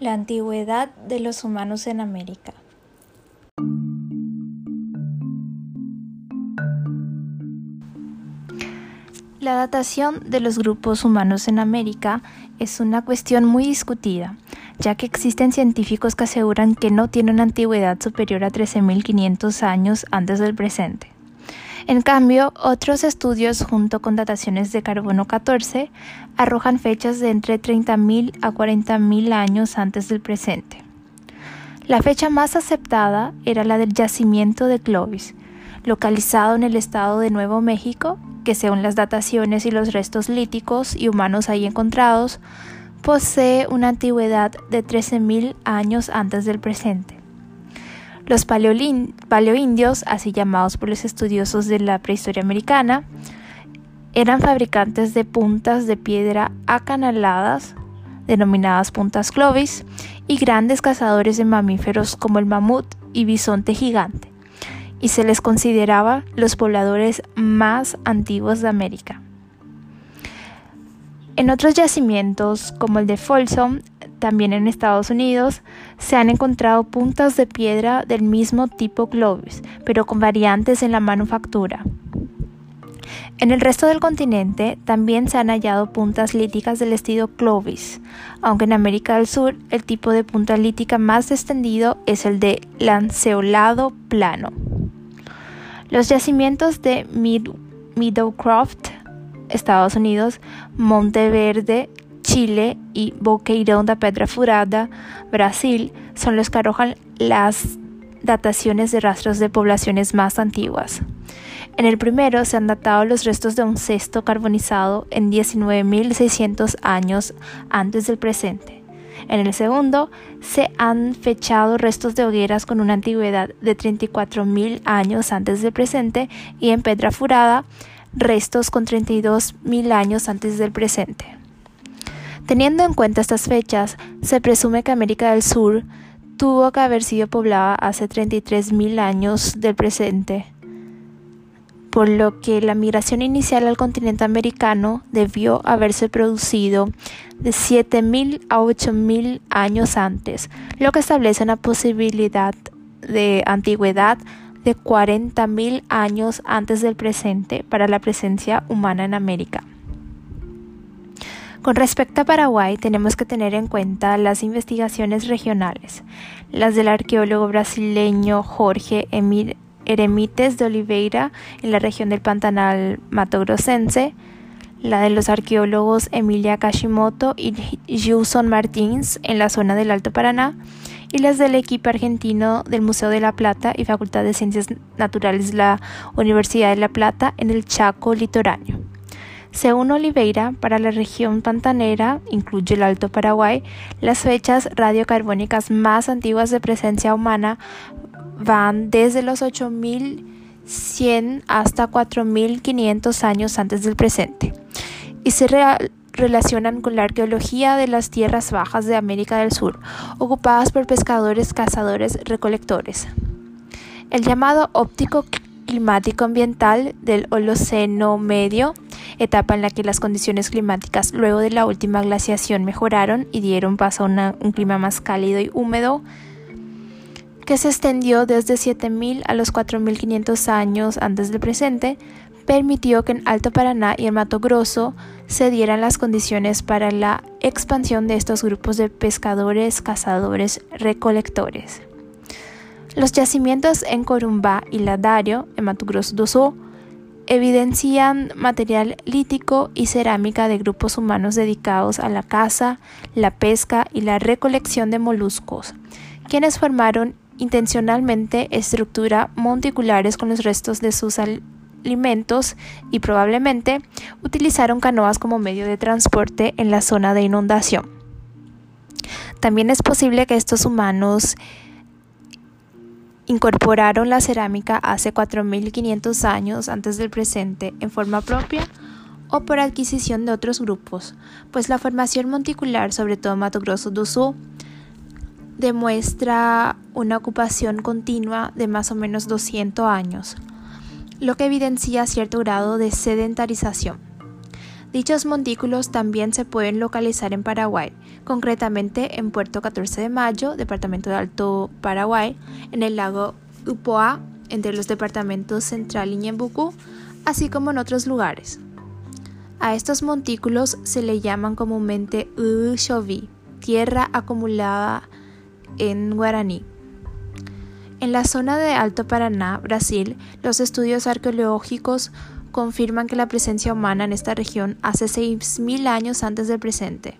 La antigüedad de los humanos en América. La datación de los grupos humanos en América es una cuestión muy discutida, ya que existen científicos que aseguran que no tienen una antigüedad superior a 13.500 años antes del presente. En cambio, otros estudios junto con dataciones de carbono 14 arrojan fechas de entre 30.000 a 40.000 años antes del presente. La fecha más aceptada era la del yacimiento de Clovis, localizado en el estado de Nuevo México, que según las dataciones y los restos líticos y humanos ahí encontrados, posee una antigüedad de 13.000 años antes del presente. Los paleoindios, así llamados por los estudiosos de la prehistoria americana, eran fabricantes de puntas de piedra acanaladas, denominadas puntas clovis, y grandes cazadores de mamíferos como el mamut y bisonte gigante, y se les consideraba los pobladores más antiguos de América. En otros yacimientos, como el de Folsom, también en Estados Unidos se han encontrado puntas de piedra del mismo tipo Clovis, pero con variantes en la manufactura. En el resto del continente también se han hallado puntas líticas del estilo Clovis, aunque en América del Sur el tipo de punta lítica más extendido es el de lanceolado plano. Los yacimientos de Meadowcroft, Estados Unidos, Monteverde, Chile y Boqueirão da Pedra Furada, Brasil, son los que arrojan las dataciones de rastros de poblaciones más antiguas. En el primero se han datado los restos de un cesto carbonizado en 19.600 años antes del presente. En el segundo se han fechado restos de hogueras con una antigüedad de 34.000 años antes del presente y en Pedra Furada restos con 32.000 años antes del presente. Teniendo en cuenta estas fechas, se presume que América del Sur tuvo que haber sido poblada hace 33.000 años del presente, por lo que la migración inicial al continente americano debió haberse producido de 7.000 a 8.000 años antes, lo que establece una posibilidad de antigüedad de 40.000 años antes del presente para la presencia humana en América. Con respecto a Paraguay, tenemos que tener en cuenta las investigaciones regionales, las del arqueólogo brasileño Jorge Emir Eremites de Oliveira en la región del Pantanal Matogrossense, la de los arqueólogos Emilia Kashimoto y Juson Martins en la zona del Alto Paraná, y las del equipo argentino del Museo de La Plata y Facultad de Ciencias Naturales de la Universidad de La Plata en el Chaco litoráneo. Según Oliveira, para la región pantanera, incluye el Alto Paraguay, las fechas radiocarbónicas más antiguas de presencia humana van desde los 8100 hasta 4500 años antes del presente y se relacionan con la arqueología de las tierras bajas de América del Sur, ocupadas por pescadores, cazadores, recolectores. El llamado óptico climático ambiental del Holoceno medio etapa en la que las condiciones climáticas luego de la última glaciación mejoraron y dieron paso a un clima más cálido y húmedo que se extendió desde 7.000 a los 4.500 años antes del presente, permitió que en Alto Paraná y en Mato Grosso se dieran las condiciones para la expansión de estos grupos de pescadores, cazadores, recolectores. Los yacimientos en Corumbá y Ladario, en Mato Grosso do Sul, evidencian material lítico y cerámica de grupos humanos dedicados a la caza, la pesca y la recolección de moluscos, quienes formaron intencionalmente estructuras monticulares con los restos de sus alimentos y probablemente utilizaron canoas como medio de transporte en la zona de inundación. También es posible que estos humanos incorporaron la cerámica hace 4.500 años antes del presente en forma propia o por adquisición de otros grupos, pues la formación monticular, sobre todo Mato Grosso do Sul, demuestra una ocupación continua de más o menos 200 años, lo que evidencia cierto grado de sedentarización. Dichos montículos también se pueden localizar en Paraguay, concretamente en Puerto 14 de Mayo, departamento de Alto Paraguay, en el lago Upoa, entre los departamentos Central y Ñembucú, así como en otros lugares. A estos montículos se le llaman comúnmente Uchovi, tierra acumulada en guaraní. En la zona de Alto Paraná, Brasil, los estudios arqueológicos confirman que la presencia humana en esta región hace 6.000 años antes del presente.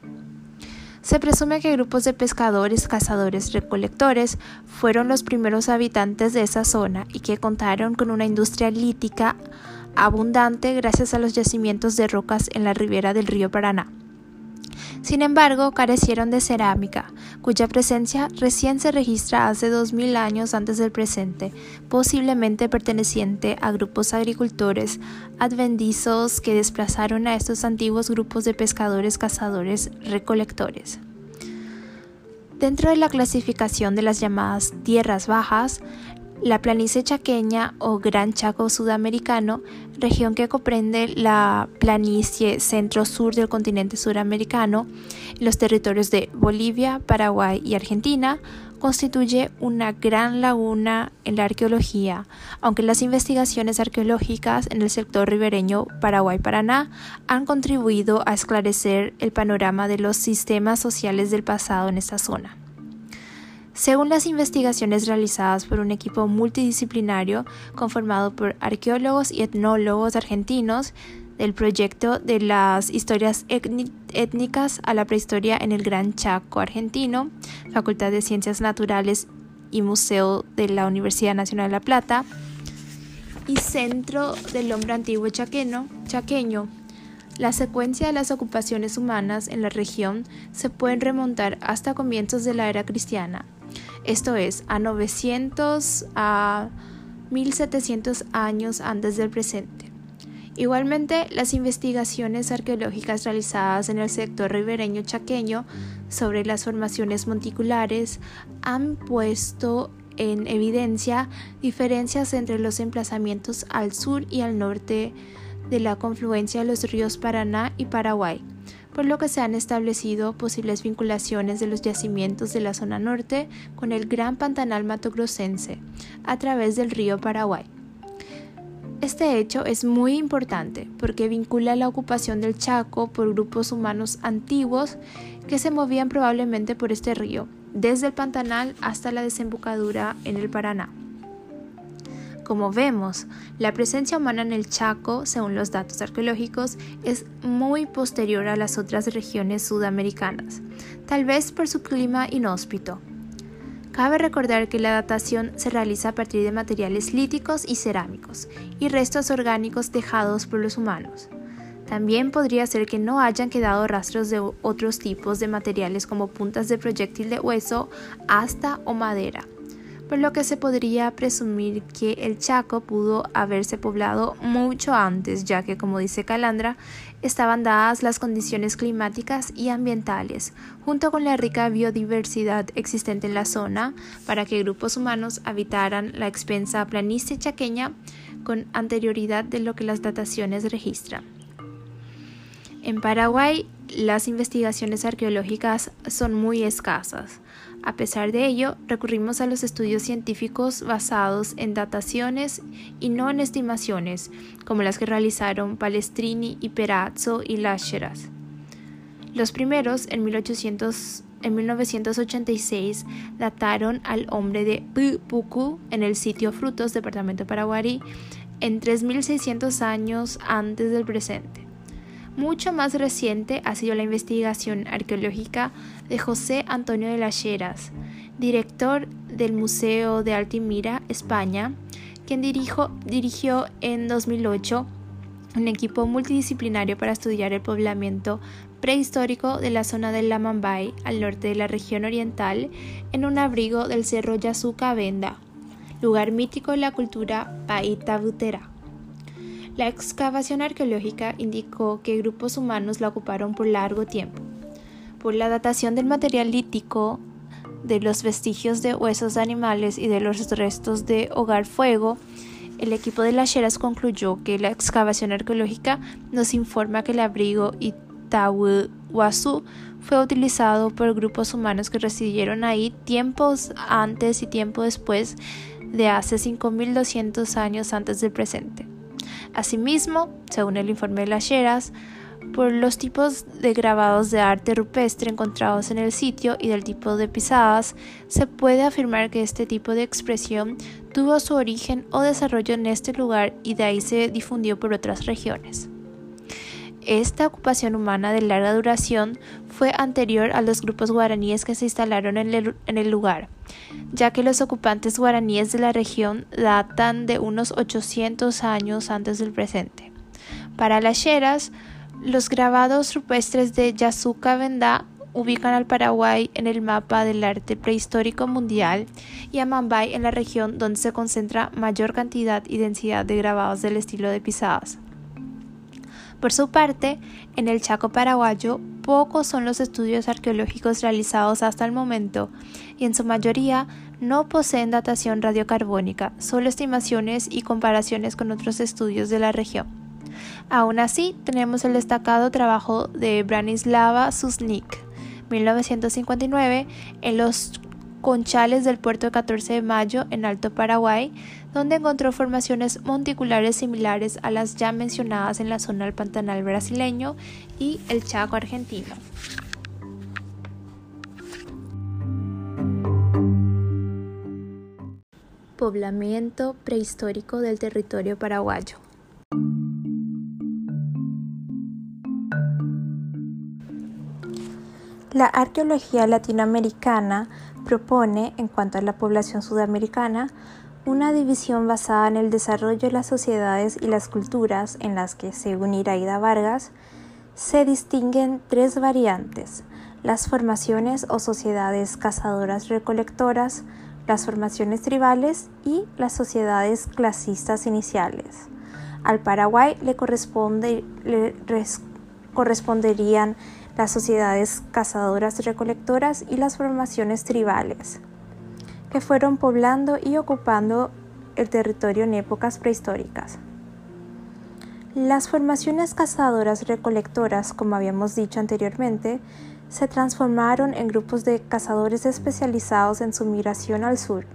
Se presume que grupos de pescadores, cazadores, recolectores fueron los primeros habitantes de esa zona y que contaron con una industria lítica abundante gracias a los yacimientos de rocas en la ribera del río Paraná. Sin embargo, carecieron de cerámica, cuya presencia recién se registra hace 2000 años antes del presente, posiblemente perteneciente a grupos agricultores adventizos que desplazaron a estos antiguos grupos de pescadores, cazadores, recolectores. Dentro de la clasificación de las llamadas tierras bajas, la planicie chaqueña o Gran Chaco sudamericano, región que comprende la planicie centro-sur del continente suramericano, los territorios de Bolivia, Paraguay y Argentina, constituye una gran laguna en la arqueología, aunque las investigaciones arqueológicas en el sector ribereño Paraguay-Paraná han contribuido a esclarecer el panorama de los sistemas sociales del pasado en esta zona. Según las investigaciones realizadas por un equipo multidisciplinario conformado por arqueólogos y etnólogos argentinos del proyecto de las historias étnicas a la prehistoria en el Gran Chaco argentino, Facultad de Ciencias Naturales y Museo de la Universidad Nacional de La Plata, y Centro del Hombre Antiguo Chaqueño, chaqueño la secuencia de las ocupaciones humanas en la región se puede remontar hasta comienzos de la era cristiana, esto es, a 900 a 1700 años antes del presente. Igualmente, las investigaciones arqueológicas realizadas en el sector ribereño chaqueño sobre las formaciones monticulares han puesto en evidencia diferencias entre los emplazamientos al sur y al norte de la confluencia de los ríos Paraná y Paraguay por lo que se han establecido posibles vinculaciones de los yacimientos de la zona norte con el Gran Pantanal Matogrossense a través del río Paraguay. Este hecho es muy importante porque vincula la ocupación del Chaco por grupos humanos antiguos que se movían probablemente por este río, desde el Pantanal hasta la desembocadura en el Paraná. Como vemos, la presencia humana en el Chaco, según los datos arqueológicos, es muy posterior a las otras regiones sudamericanas, tal vez por su clima inhóspito. Cabe recordar que la datación se realiza a partir de materiales líticos y cerámicos y restos orgánicos dejados por los humanos. También podría ser que no hayan quedado rastros de otros tipos de materiales como puntas de proyectil de hueso, asta o madera por lo que se podría presumir que el Chaco pudo haberse poblado mucho antes, ya que, como dice Calandra, estaban dadas las condiciones climáticas y ambientales, junto con la rica biodiversidad existente en la zona, para que grupos humanos habitaran la expensa planicie chaqueña con anterioridad de lo que las dataciones registran. En Paraguay, las investigaciones arqueológicas son muy escasas. A pesar de ello, recurrimos a los estudios científicos basados en dataciones y no en estimaciones, como las que realizaron Palestrini y Perazzo y Lácheras. Los primeros, en, 1800, en 1986, dataron al hombre de Pucu en el sitio Frutos, departamento de Paraguay, en 3.600 años antes del presente. Mucho más reciente ha sido la investigación arqueológica de José Antonio de las Heras, director del Museo de Altimira, España, quien dirigió en 2008 un equipo multidisciplinario para estudiar el poblamiento prehistórico de la zona del Lamambay al norte de la región oriental en un abrigo del Cerro Yasuca Venda, lugar mítico de la cultura paita butera. La excavación arqueológica indicó que grupos humanos la ocuparon por largo tiempo. Por la datación del material lítico, de los vestigios de huesos de animales y de los restos de hogar fuego, el equipo de las Cheras concluyó que la excavación arqueológica nos informa que el abrigo Huazú fue utilizado por grupos humanos que residieron ahí tiempos antes y tiempo después de hace 5.200 años antes del presente. Asimismo, según el informe de las Lleras, por los tipos de grabados de arte rupestre encontrados en el sitio y del tipo de pisadas, se puede afirmar que este tipo de expresión tuvo su origen o desarrollo en este lugar y de ahí se difundió por otras regiones. Esta ocupación humana de larga duración fue anterior a los grupos guaraníes que se instalaron en el, lugar, ya que los ocupantes guaraníes de la región datan de unos 800 años antes del presente. Para las Lleras, los grabados rupestres de Yasuka Vendá ubican al Paraguay en el mapa del arte prehistórico mundial y a Mambay en la región donde se concentra mayor cantidad y densidad de grabados del estilo de pisadas. Por su parte, en el Chaco paraguayo, pocos son los estudios arqueológicos realizados hasta el momento y en su mayoría no poseen datación radiocarbónica, solo estimaciones y comparaciones con otros estudios de la región. Aún así, tenemos el destacado trabajo de Branislava Susnik, 1959, en los conchales del puerto de 14 de Mayo en Alto Paraguay, donde encontró formaciones monticulares similares a las ya mencionadas en la zona del Pantanal brasileño y el Chaco argentino. Poblamiento prehistórico del territorio paraguayo. La arqueología latinoamericana propone, en cuanto a la población sudamericana, una división basada en el desarrollo de las sociedades y las culturas en las que, según Iraida Vargas, se distinguen tres variantes, las formaciones o sociedades cazadoras recolectoras, las formaciones tribales y las sociedades clasistas iniciales. Al Paraguay le, corresponde, le corresponderían las sociedades cazadoras recolectoras y las formaciones tribales, que fueron poblando y ocupando el territorio en épocas prehistóricas. Las formaciones cazadoras recolectoras, como habíamos dicho anteriormente, se transformaron en grupos de cazadores especializados en su migración al sur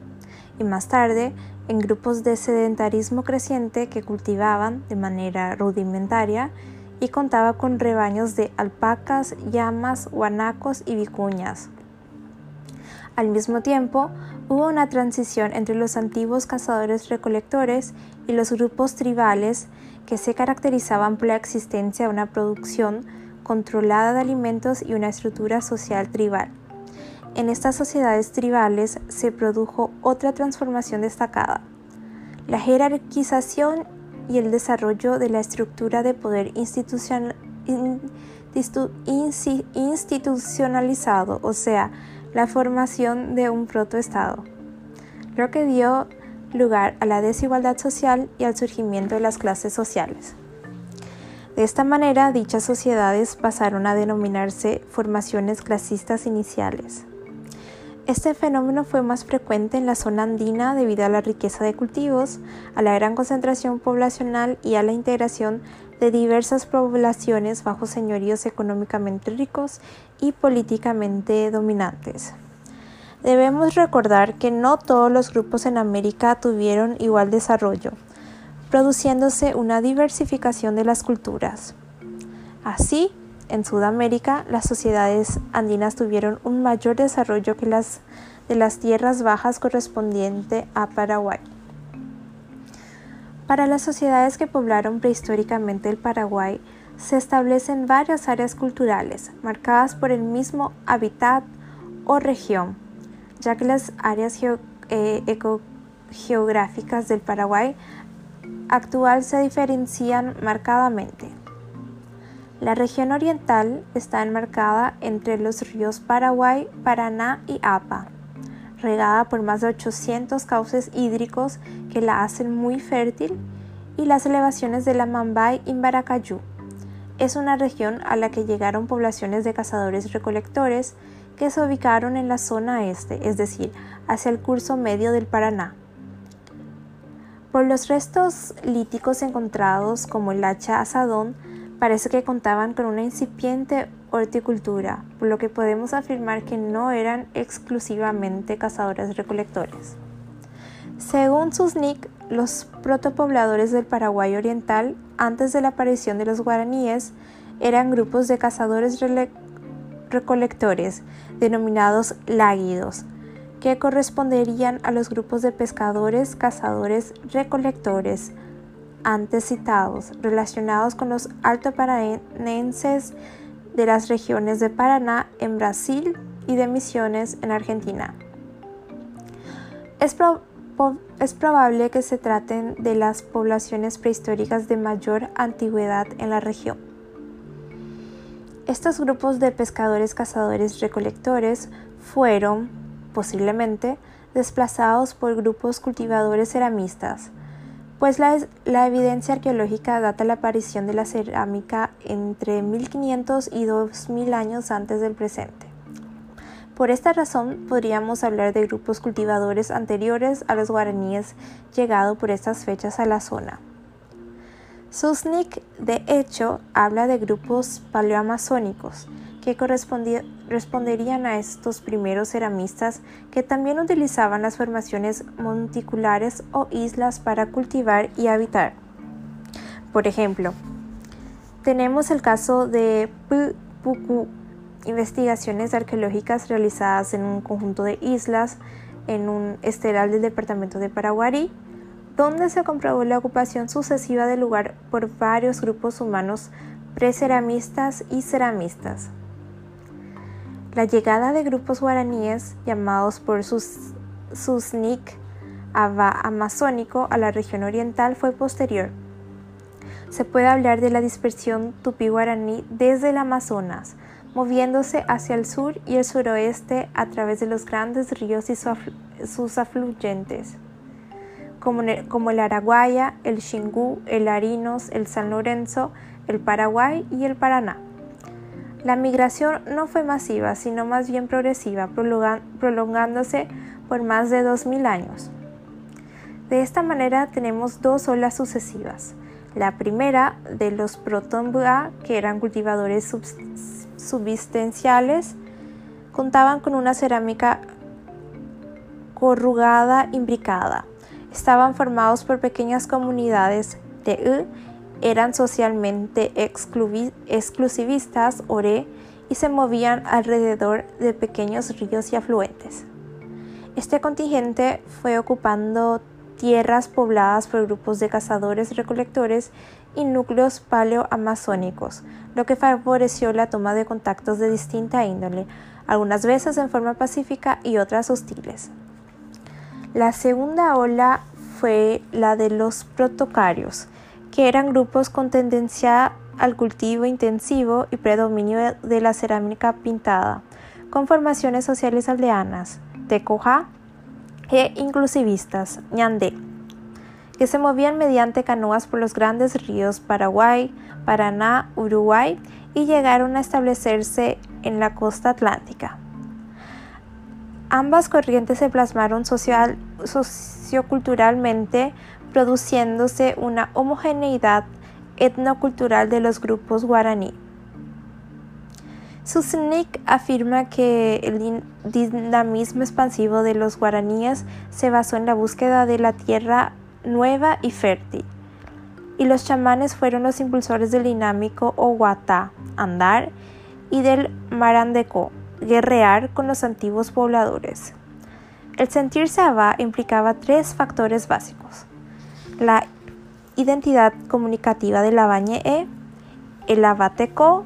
y más tarde en grupos de sedentarismo creciente que cultivaban de manera rudimentaria y contaba con rebaños de alpacas, llamas, guanacos y vicuñas. Al mismo tiempo, hubo una transición entre los antiguos cazadores-recolectores y los grupos tribales que se caracterizaban por la existencia de una producción controlada de alimentos y una estructura social tribal. En estas sociedades tribales se produjo otra transformación destacada, la jerarquización y el desarrollo de la estructura de poder institucionalizado, o sea, la formación de un protoestado, lo que dio lugar a la desigualdad social y al surgimiento de las clases sociales. De esta manera, dichas sociedades pasaron a denominarse formaciones clasistas iniciales. Este fenómeno fue más frecuente en la zona andina debido a la riqueza de cultivos, a la gran concentración poblacional y a la integración de diversas poblaciones bajo señoríos económicamente ricos y políticamente dominantes. Debemos recordar que no todos los grupos en América tuvieron igual desarrollo, produciéndose una diversificación de las culturas. Así, en Sudamérica, las sociedades andinas tuvieron un mayor desarrollo que las de las tierras bajas correspondiente a Paraguay. Para las sociedades que poblaron prehistóricamente el Paraguay, se establecen varias áreas culturales marcadas por el mismo hábitat o región, ya que las áreas eh, ecogeográficas del Paraguay actual se diferencian marcadamente. La región oriental está enmarcada entre los ríos Paraguay, Paraná y Apa, regada por más de 800 cauces hídricos que la hacen muy fértil, y las elevaciones de la Mambay y Baracayú. Es una región a la que llegaron poblaciones de cazadores-recolectores que se ubicaron en la zona este, es decir, hacia el curso medio del Paraná. Por los restos líticos encontrados como el hacha asadón, parece que contaban con una incipiente horticultura, por lo que podemos afirmar que no eran exclusivamente cazadores-recolectores. Según Susnik, los protopobladores del Paraguay oriental, antes de la aparición de los guaraníes, eran grupos de cazadores-recolectores, denominados láguidos, que corresponderían a los grupos de pescadores, cazadores, recolectores antes citados, relacionados con los altoparanenses de las regiones de Paraná en Brasil y de Misiones en Argentina. Es, es probable que se traten de las poblaciones prehistóricas de mayor antigüedad en la región. Estos grupos de pescadores, cazadores, recolectores fueron, posiblemente, desplazados por grupos cultivadores ceramistas, pues la, evidencia arqueológica data la aparición de la cerámica entre 1500 y 2000 años antes del presente. Por esta razón, podríamos hablar de grupos cultivadores anteriores a los guaraníes llegado por estas fechas a la zona. Susnik, de hecho, habla de grupos paleoamazónicos, que corresponderían a estos primeros ceramistas que también utilizaban las formaciones monticulares o islas para cultivar y habitar. Por ejemplo, tenemos el caso de Puku, investigaciones arqueológicas realizadas en un conjunto de islas en un esteral del departamento de Paraguarí, donde se comprobó la ocupación sucesiva del lugar por varios grupos humanos preceramistas y ceramistas. La llegada de grupos guaraníes llamados por sus Susnik amazónico a la región oriental fue posterior. Se puede hablar de la dispersión tupí-guaraní desde el Amazonas, moviéndose hacia el sur y el suroeste a través de los grandes ríos y sus afluentes, como el Araguaya, el Xingú, el Arinos, el San Lorenzo, el Paraguay y el Paraná. La migración no fue masiva, sino más bien progresiva, prolongándose por más de 2.000 años. De esta manera tenemos dos olas sucesivas. La primera de los Protombua, que eran cultivadores subsistenciales, contaban con una cerámica corrugada imbricada. Estaban formados por pequeñas comunidades de eran socialmente exclusivistas, oré, y se movían alrededor de pequeños ríos y afluentes. Este contingente fue ocupando tierras pobladas por grupos de cazadores recolectores y núcleos paleoamazónicos, lo que favoreció la toma de contactos de distinta índole, algunas veces en forma pacífica y otras hostiles. La segunda ola fue la de los protocarios, que eran grupos con tendencia al cultivo intensivo y predominio de la cerámica pintada, con formaciones sociales aldeanas, tecoja e inclusivistas, ñandé, que se movían mediante canoas por los grandes ríos Paraguay, Paraná, Uruguay y llegaron a establecerse en la costa atlántica. Ambas corrientes se plasmaron socioculturalmente produciéndose una homogeneidad etnocultural de los grupos guaraní. Susnik afirma que el dinamismo expansivo de los guaraníes se basó en la búsqueda de la tierra nueva y fértil, y los chamanes fueron los impulsores del dinámico Oguatá, andar, y del Marandeco, guerrear con los antiguos pobladores. El sentirse Abba implicaba tres factores básicos la identidad comunicativa de la bañe e, el abateco,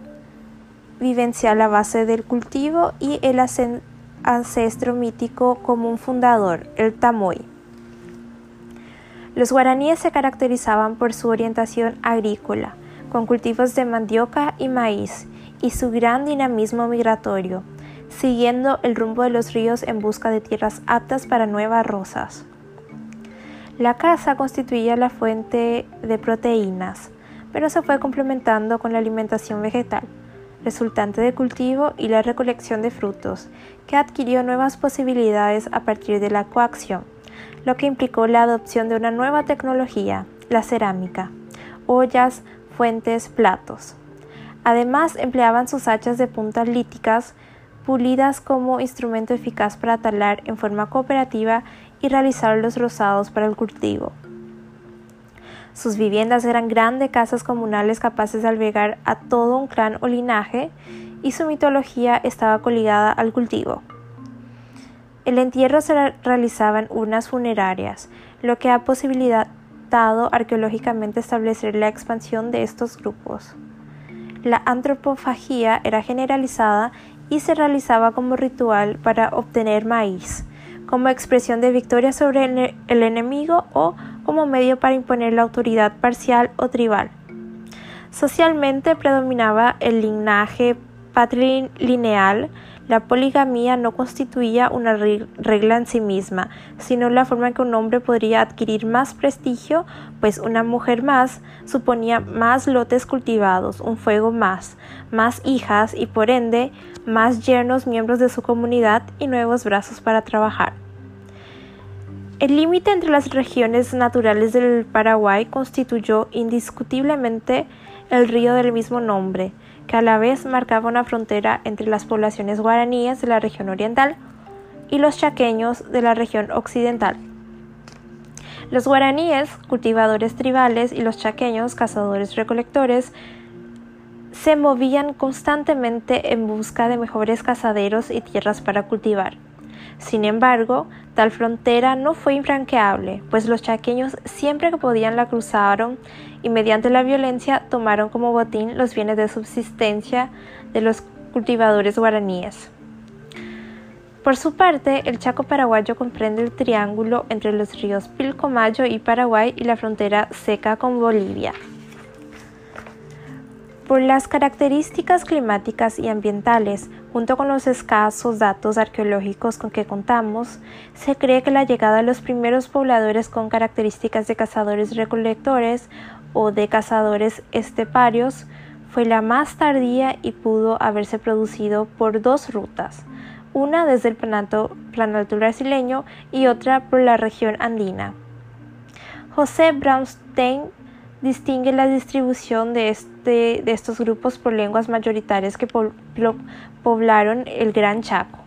vivencial a base del cultivo y el ancestro mítico como un fundador, el tamoy. Los guaraníes se caracterizaban por su orientación agrícola, con cultivos de mandioca y maíz, y su gran dinamismo migratorio, siguiendo el rumbo de los ríos en busca de tierras aptas para nuevas rosas. La caza constituía la fuente de proteínas, pero se fue complementando con la alimentación vegetal, resultante de cultivo y la recolección de frutos, que adquirió nuevas posibilidades a partir de la coacción, lo que implicó la adopción de una nueva tecnología, la cerámica, ollas, fuentes, platos. Además, empleaban sus hachas de punta líticas pulidas como instrumento eficaz para talar en forma cooperativa y realizar los rozados para el cultivo. Sus viviendas eran grandes casas comunales capaces de albergar a todo un clan o linaje y su mitología estaba coligada al cultivo. El entierro se realizaba en urnas funerarias, lo que ha posibilitado arqueológicamente establecer la expansión de estos grupos. La antropofagía era generalizada y se realizaba como ritual para obtener maíz, como expresión de victoria sobre el enemigo o como medio para imponer la autoridad parcial o tribal. Socialmente predominaba el linaje patrilineal, la poligamia no constituía una regla en sí misma, sino la forma en que un hombre podría adquirir más prestigio, pues una mujer más suponía más lotes cultivados, un fuego más, más hijas y por ende más yernos miembros de su comunidad y nuevos brazos para trabajar. El límite entre las regiones naturales del Paraguay constituyó indiscutiblemente el río del mismo nombre, que a la vez marcaba una frontera entre las poblaciones guaraníes de la región oriental y los chaqueños de la región occidental. Los guaraníes, cultivadores tribales, y los chaqueños, cazadores recolectores, se movían constantemente en busca de mejores cazaderos y tierras para cultivar. Sin embargo, tal frontera no fue infranqueable, pues los chaqueños siempre que podían la cruzaron y mediante la violencia tomaron como botín los bienes de subsistencia de los cultivadores guaraníes. Por su parte, el Chaco paraguayo comprende el triángulo entre los ríos Pilcomayo y Paraguay y la frontera seca con Bolivia. Por las características climáticas y ambientales, junto con los escasos datos arqueológicos con que contamos, se cree que la llegada de los primeros pobladores con características de cazadores recolectores o de cazadores esteparios fue la más tardía y pudo haberse producido por dos rutas, una desde el planalto brasileño y otra por la región andina. José Braunstein distingue la distribución de, este, de estos grupos por lenguas mayoritarias que poblaron el Gran Chaco.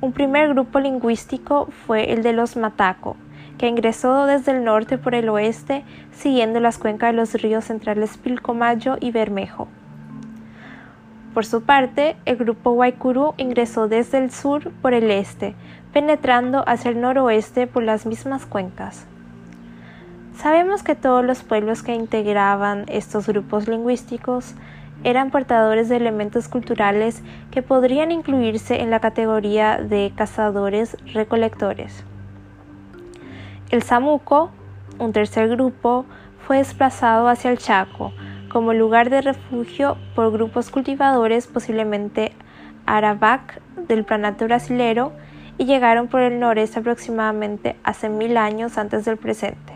Un primer grupo lingüístico fue el de los Mataco, que ingresó desde el norte por el oeste, siguiendo las cuencas de los ríos centrales Pilcomayo y Bermejo. Por su parte, el grupo Guaycurú ingresó desde el sur por el este, penetrando hacia el noroeste por las mismas cuencas. Sabemos que todos los pueblos que integraban estos grupos lingüísticos eran portadores de elementos culturales que podrían incluirse en la categoría de cazadores recolectores. El Samuco, un tercer grupo, fue desplazado hacia el Chaco como lugar de refugio por grupos cultivadores posiblemente Arabac del planato brasilero y llegaron por el noreste aproximadamente hace mil años antes del presente.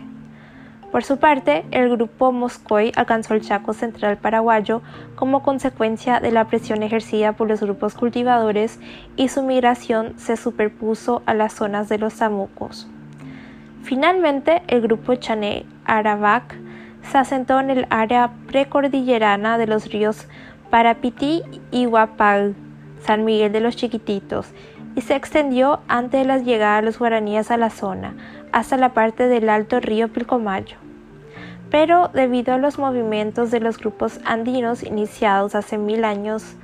Por su parte, el grupo Moscoy alcanzó el Chaco central paraguayo como consecuencia de la presión ejercida por los grupos cultivadores y su migración se superpuso a las zonas de los Samucos. Finalmente, el grupo Chané Arabac se asentó en el área precordillerana de los ríos Parapití y Huapal, San Miguel de los Chiquititos, y se extendió antes de la llegada de los guaraníes a la zona, hasta la parte del alto río Pilcomayo. Pero debido a los movimientos de los grupos andinos iniciados hace mil años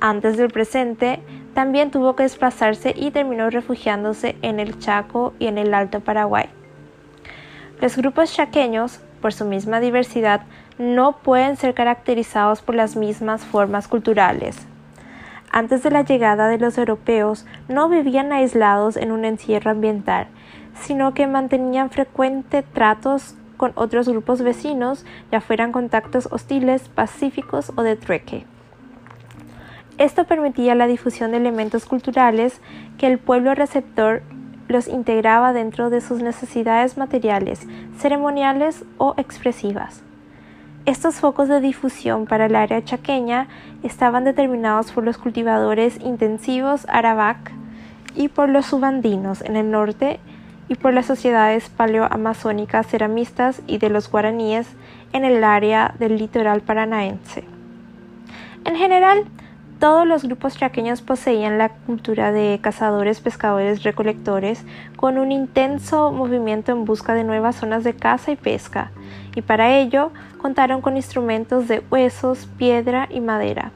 antes del presente, también tuvo que desplazarse y terminó refugiándose en el Chaco y en el Alto Paraguay. Los grupos chaqueños, por su misma diversidad, no pueden ser caracterizados por las mismas formas culturales. Antes de la llegada de los europeos, no vivían aislados en un encierro ambiental, sino que mantenían frecuentes tratos con otros grupos vecinos, ya fueran contactos hostiles, pacíficos o de trueque. Esto permitía la difusión de elementos culturales que el pueblo receptor los integraba dentro de sus necesidades materiales, ceremoniales o expresivas. Estos focos de difusión para el área chaqueña estaban determinados por los cultivadores intensivos Arabac y por los subandinos en el norte y por las sociedades paleoamazónicas ceramistas y de los guaraníes en el área del litoral paranaense. En general, todos los grupos chaqueños poseían la cultura de cazadores, pescadores, recolectores, con un intenso movimiento en busca de nuevas zonas de caza y pesca, y para ello contaron con instrumentos de huesos, piedra y madera.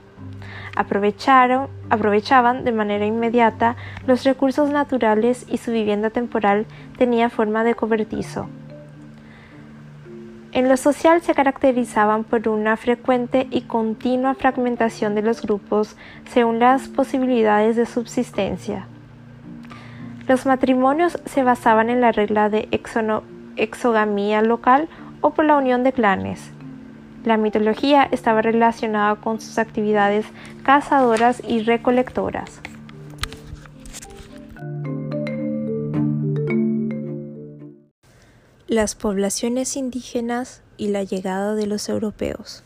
Aprovecharon, aprovechaban de manera inmediata los recursos naturales y su vivienda temporal tenía forma de cobertizo. En lo social se caracterizaban por una frecuente y continua fragmentación de los grupos según las posibilidades de subsistencia. Los matrimonios se basaban en la regla de exogamía local o por la unión de clanes. La mitología estaba relacionada con sus actividades cazadoras y recolectoras. las poblaciones indígenas y la llegada de los europeos.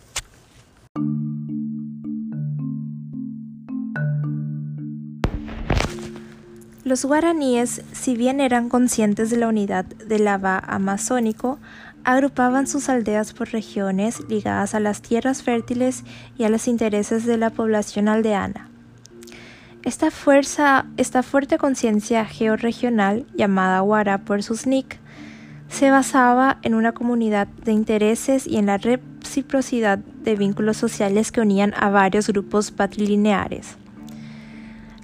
Los guaraníes, si bien eran conscientes de la unidad del lava amazónico, agrupaban sus aldeas por regiones ligadas a las tierras fértiles y a los intereses de la población aldeana. Esta, fuerza, esta fuerte conciencia georregional, llamada Guara por sus nick, se basaba en una comunidad de intereses y en la reciprocidad de vínculos sociales que unían a varios grupos patrilineares.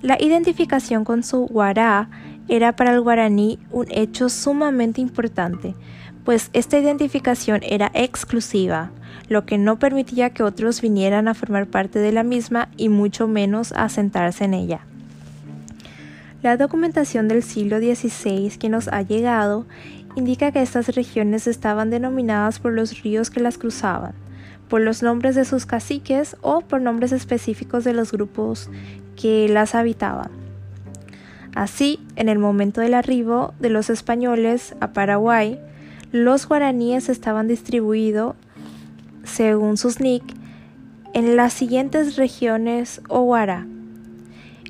La identificación con su guará era para el guaraní un hecho sumamente importante, pues esta identificación era exclusiva, lo que no permitía que otros vinieran a formar parte de la misma y mucho menos a sentarse en ella. La documentación del siglo XVI que nos ha llegado indica que estas regiones estaban denominadas por los ríos que las cruzaban, por los nombres de sus caciques o por nombres específicos de los grupos que las habitaban. Así, en el momento del arribo de los españoles a Paraguay, los guaraníes estaban distribuidos, según sus nick, en las siguientes regiones o Guará.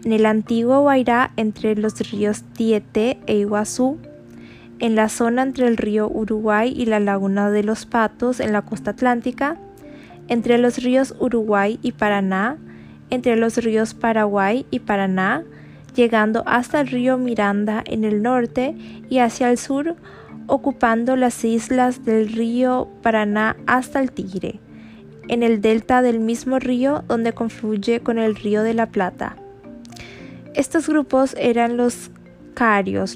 En el antiguo Guairá, entre los ríos Tieté e Iguazú, en la zona entre el río Uruguay y la laguna de los Patos en la costa atlántica, entre los ríos Uruguay y Paraná, entre los ríos Paraguay y Paraná, llegando hasta el río Miranda en el norte y hacia el sur, ocupando las islas del río Paraná hasta el Tigre, en el delta del mismo río donde confluye con el río de la Plata. Estos grupos eran los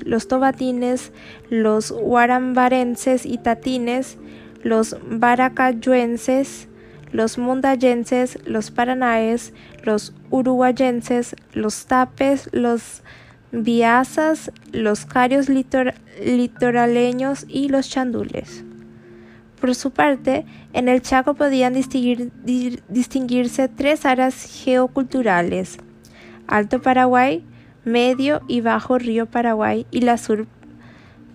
los tobatines, los guarambarenses y tatines, los baracayuenses, los mundayenses, los paranaes, los uruguayenses, los tapes, los viazas, los carios litoraleños y los chandules. Por su parte, en el Chaco podían distinguirse tres áreas geoculturales: Alto Paraguay, medio y bajo río Paraguay y la sur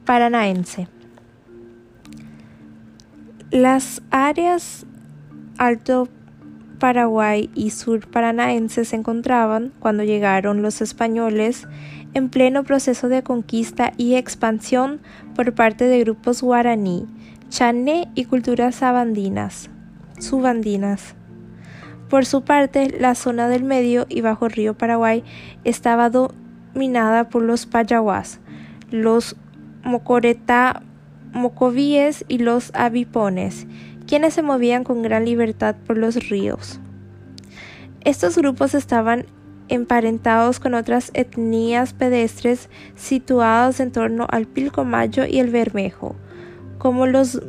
paranaense. Las áreas Alto Paraguay y Sur Paranaense se encontraban, cuando llegaron los españoles, en pleno proceso de conquista y expansión por parte de grupos guaraní, chané y culturas sabandinas, subandinas. Por su parte, la zona del medio y bajo río Paraguay estaba dominada por los payaguás, los mocoretá, mocovíes y los avipones, quienes se movían con gran libertad por los ríos. Estos grupos estaban emparentados con otras etnias pedestres situadas en torno al Pilcomayo y el Bermejo, como los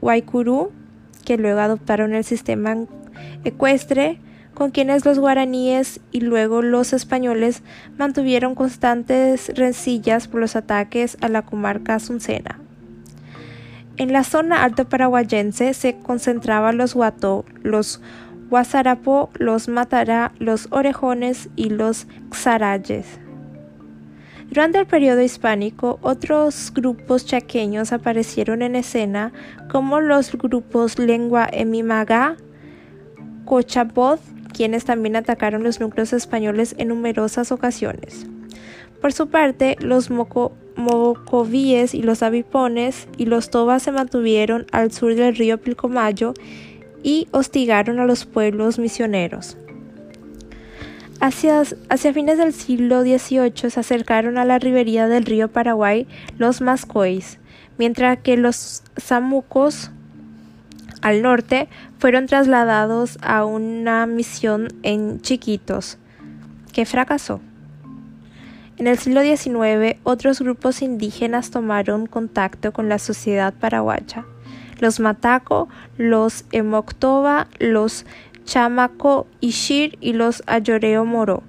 Guaycurú, que luego adoptaron el sistema ecuestre con quienes los guaraníes y luego los españoles mantuvieron constantes rencillas por los ataques a la comarca asuncena. En la zona alto paraguayense se concentraban los guató, los guasarapó, los matará, los orejones y los xarayes. Durante el periodo hispánico, otros grupos chaqueños aparecieron en escena, como los grupos Lengua Emimaga, Cochabod, quienes también atacaron los núcleos españoles en numerosas ocasiones. Por su parte, los mocovíes y los avipones y los tobas se mantuvieron al sur del río Pilcomayo y hostigaron a los pueblos misioneros. Hacia, hacia, fines del siglo XVIII se acercaron a la ribería del río Paraguay los mascois, mientras que los samucos al norte fueron trasladados a una misión en Chiquitos, que fracasó. En el siglo XIX, otros grupos indígenas tomaron contacto con la sociedad paraguaya. Los Mataco, los Emoctoba, los Chamaco Ishir y los Ayoreo Moro.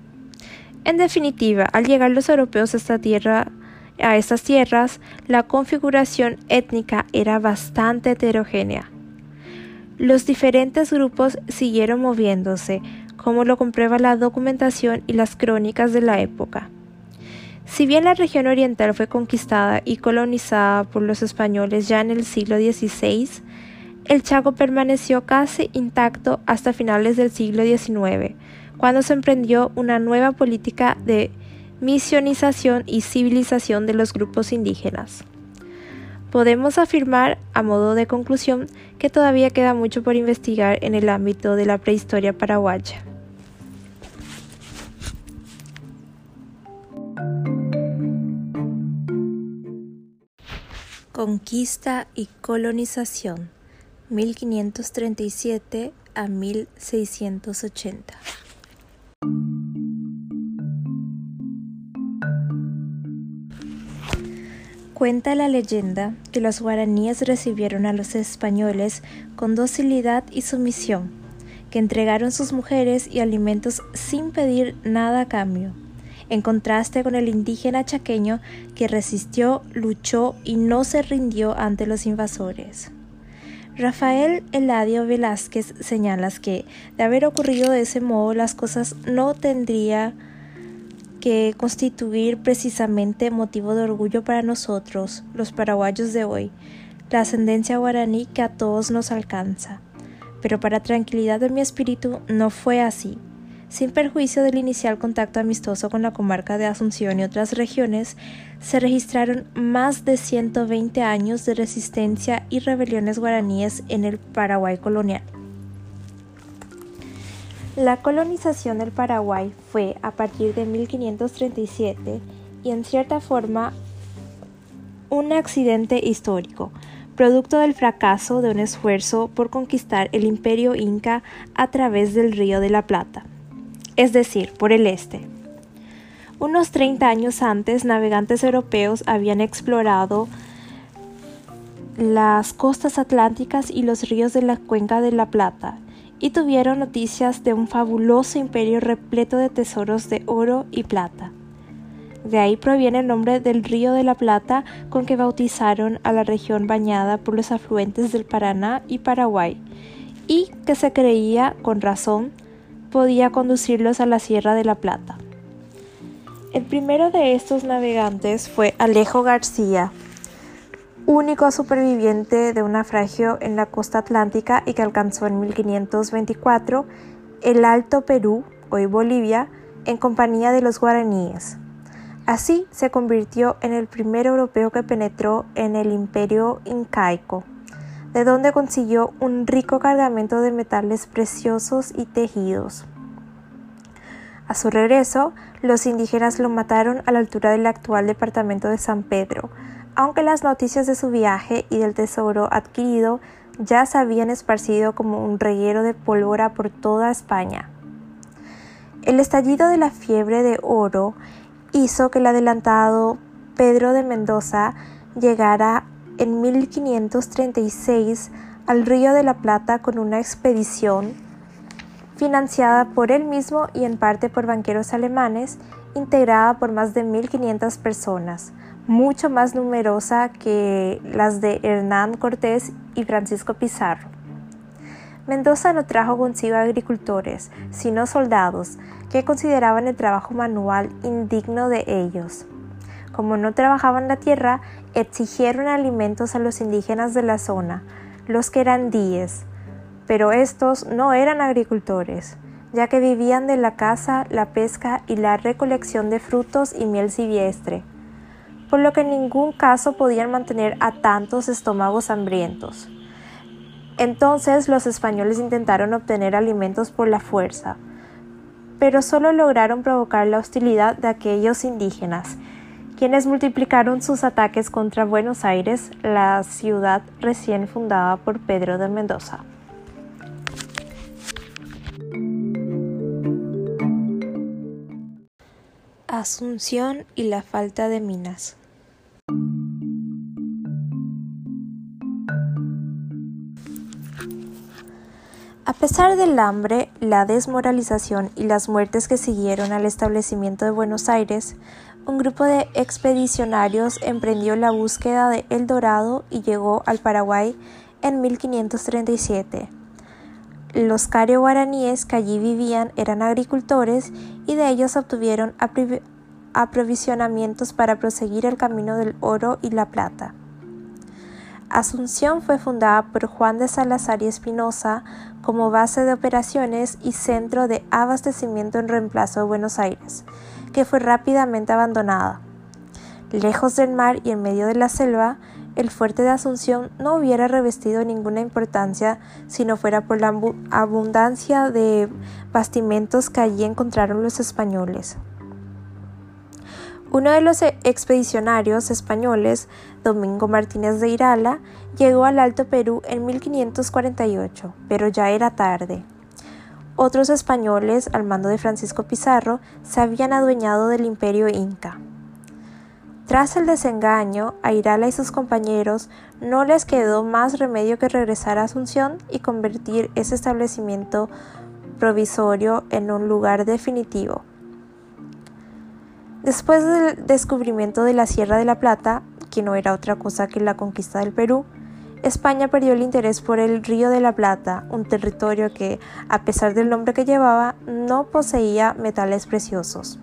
En definitiva, al llegar los europeos a esta tierra, a estas tierras, la configuración étnica era bastante heterogénea. Los diferentes grupos siguieron moviéndose, como lo comprueba la documentación y las crónicas de la época. Si bien la región oriental fue conquistada y colonizada por los españoles ya en el siglo XVI, el Chaco permaneció casi intacto hasta finales del siglo XIX, cuando se emprendió una nueva política de misionización y civilización de los grupos indígenas. Podemos afirmar, a modo de conclusión, que todavía queda mucho por investigar en el ámbito de la prehistoria paraguaya. Conquista y colonización 1537 a 1680. Cuenta la leyenda que los guaraníes recibieron a los españoles con docilidad y sumisión, que entregaron sus mujeres y alimentos sin pedir nada a cambio, en contraste con el indígena chaqueño que resistió, luchó y no se rindió ante los invasores. Rafael Eladio Velázquez señala que, de haber ocurrido de ese modo, las cosas no tendría que constituir precisamente motivo de orgullo para nosotros, los paraguayos de hoy, la ascendencia guaraní que a todos nos alcanza. Pero para tranquilidad de mi espíritu no fue así. Sin perjuicio del inicial contacto amistoso con la comarca de Asunción y otras regiones, se registraron más de 120 años de resistencia y rebeliones guaraníes en el Paraguay colonial. La colonización del Paraguay fue a partir de 1537 y en cierta forma un accidente histórico, producto del fracaso de un esfuerzo por conquistar el imperio inca a través del río de la Plata es decir, por el este. Unos 30 años antes, navegantes europeos habían explorado las costas atlánticas y los ríos de la cuenca de la Plata y tuvieron noticias de un fabuloso imperio repleto de tesoros de oro y plata. De ahí proviene el nombre del río de la Plata con que bautizaron a la región bañada por los afluentes del Paraná y Paraguay, y que se creía, con razón, podía conducirlos a la Sierra de la Plata. El primero de estos navegantes fue Alejo García, único superviviente de un naufragio en la costa atlántica y que alcanzó en 1524 el Alto Perú, hoy Bolivia, en compañía de los guaraníes. Así se convirtió en el primer europeo que penetró en el imperio incaico de donde consiguió un rico cargamento de metales preciosos y tejidos. A su regreso, los indígenas lo mataron a la altura del actual departamento de San Pedro, aunque las noticias de su viaje y del tesoro adquirido ya se habían esparcido como un reguero de pólvora por toda España. El estallido de la fiebre de oro hizo que el adelantado Pedro de Mendoza llegara en 1536 al Río de la Plata con una expedición financiada por él mismo y en parte por banqueros alemanes, integrada por más de 1.500 personas, mucho más numerosa que las de Hernán Cortés y Francisco Pizarro. Mendoza no trajo consigo agricultores, sino soldados, que consideraban el trabajo manual indigno de ellos. Como no trabajaban la tierra, exigieron alimentos a los indígenas de la zona, los que eran díes, pero estos no eran agricultores, ya que vivían de la caza, la pesca y la recolección de frutos y miel silvestre. por lo que en ningún caso podían mantener a tantos estómagos hambrientos. Entonces los españoles intentaron obtener alimentos por la fuerza, pero solo lograron provocar la hostilidad de aquellos indígenas, quienes multiplicaron sus ataques contra Buenos Aires, la ciudad recién fundada por Pedro de Mendoza. Asunción y la falta de minas. A pesar del hambre, la desmoralización y las muertes que siguieron al establecimiento de Buenos Aires, un grupo de expedicionarios emprendió la búsqueda de El Dorado y llegó al Paraguay en 1537. Los cario guaraníes que allí vivían eran agricultores y de ellos obtuvieron aprovisionamientos para proseguir el camino del oro y la plata. Asunción fue fundada por Juan de Salazar y Espinosa como base de operaciones y centro de abastecimiento en reemplazo de Buenos Aires, que fue rápidamente abandonada. Lejos del mar y en medio de la selva, el fuerte de Asunción no hubiera revestido ninguna importancia si no fuera por la abundancia de bastimentos que allí encontraron los españoles. Uno de los e-, expedicionarios españoles, Domingo Martínez de Irala, llegó al Alto Perú en 1548, pero ya era tarde. Otros españoles, al mando de Francisco Pizarro, se habían adueñado del imperio inca. Tras el desengaño, a Irala y sus compañeros no les quedó más remedio que regresar a Asunción y convertir ese establecimiento provisorio en un lugar definitivo. Después del descubrimiento de la Sierra de la Plata, que no era otra cosa que la conquista del Perú, España perdió el interés por el Río de la Plata, un territorio que, a pesar del nombre que llevaba, no poseía metales preciosos.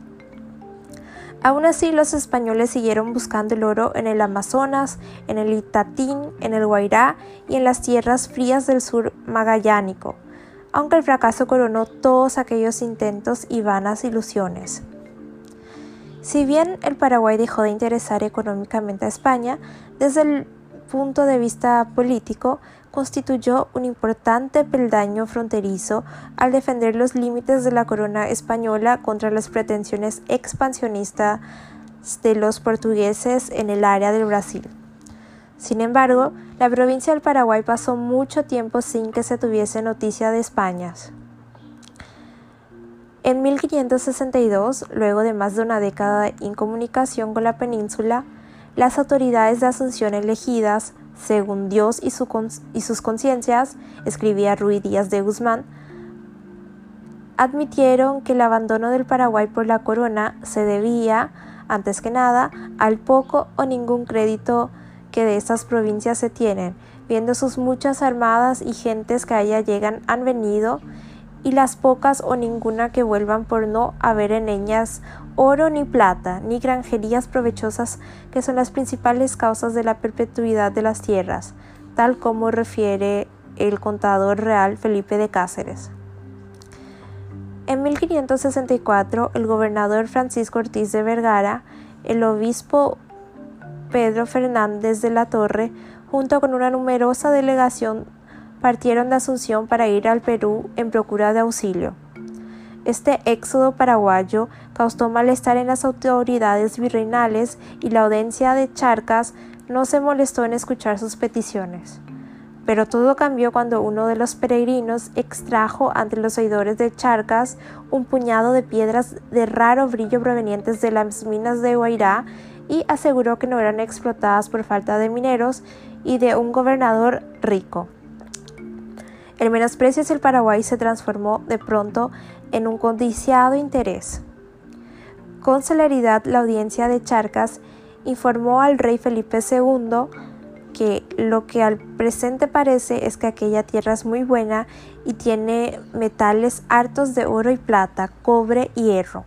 Aún así, los españoles siguieron buscando el oro en el Amazonas, en el Itatín, en el Guairá y en las tierras frías del sur magallánico, aunque el fracaso coronó todos aquellos intentos y vanas ilusiones. Si bien el Paraguay dejó de interesar económicamente a España, desde el punto de vista político, constituyó un importante peldaño fronterizo al defender los límites de la corona española contra las pretensiones expansionistas de los portugueses en el área del Brasil. Sin embargo, la provincia del Paraguay pasó mucho tiempo sin que se tuviese noticia de España. En 1562, luego de más de una década de incomunicación con la península, las autoridades de Asunción elegidas, según Dios y, sus conciencias, escribía Ruy Díaz de Guzmán, admitieron que el abandono del Paraguay por la corona se debía, antes que nada, al poco o ningún crédito que de estas provincias se tienen, viendo sus muchas armadas y gentes que allá llegan han venido y las pocas o ninguna que vuelvan por no haber en ellas oro ni plata, ni granjerías provechosas que son las principales causas de la perpetuidad de las tierras, tal como refiere el contador real Felipe de Cáceres. En 1564, el gobernador Francisco Ortiz de Vergara, el obispo Pedro Fernández de la Torre, junto con una numerosa delegación partieron de Asunción para ir al Perú en procura de auxilio. Este éxodo paraguayo causó malestar en las autoridades virreinales y la audiencia de Charcas no se molestó en escuchar sus peticiones. Pero todo cambió cuando uno de los peregrinos extrajo ante los oidores de Charcas un puñado de piedras de raro brillo provenientes de las minas de Guairá y aseguró que no eran explotadas por falta de mineros y de un gobernador rico. El menosprecio hacia el Paraguay se transformó de pronto en un codiciado interés. Con celeridad la audiencia de Charcas informó al rey Felipe II que lo que al presente parece es que aquella tierra es muy buena y tiene metales hartos de oro y plata, cobre y hierro.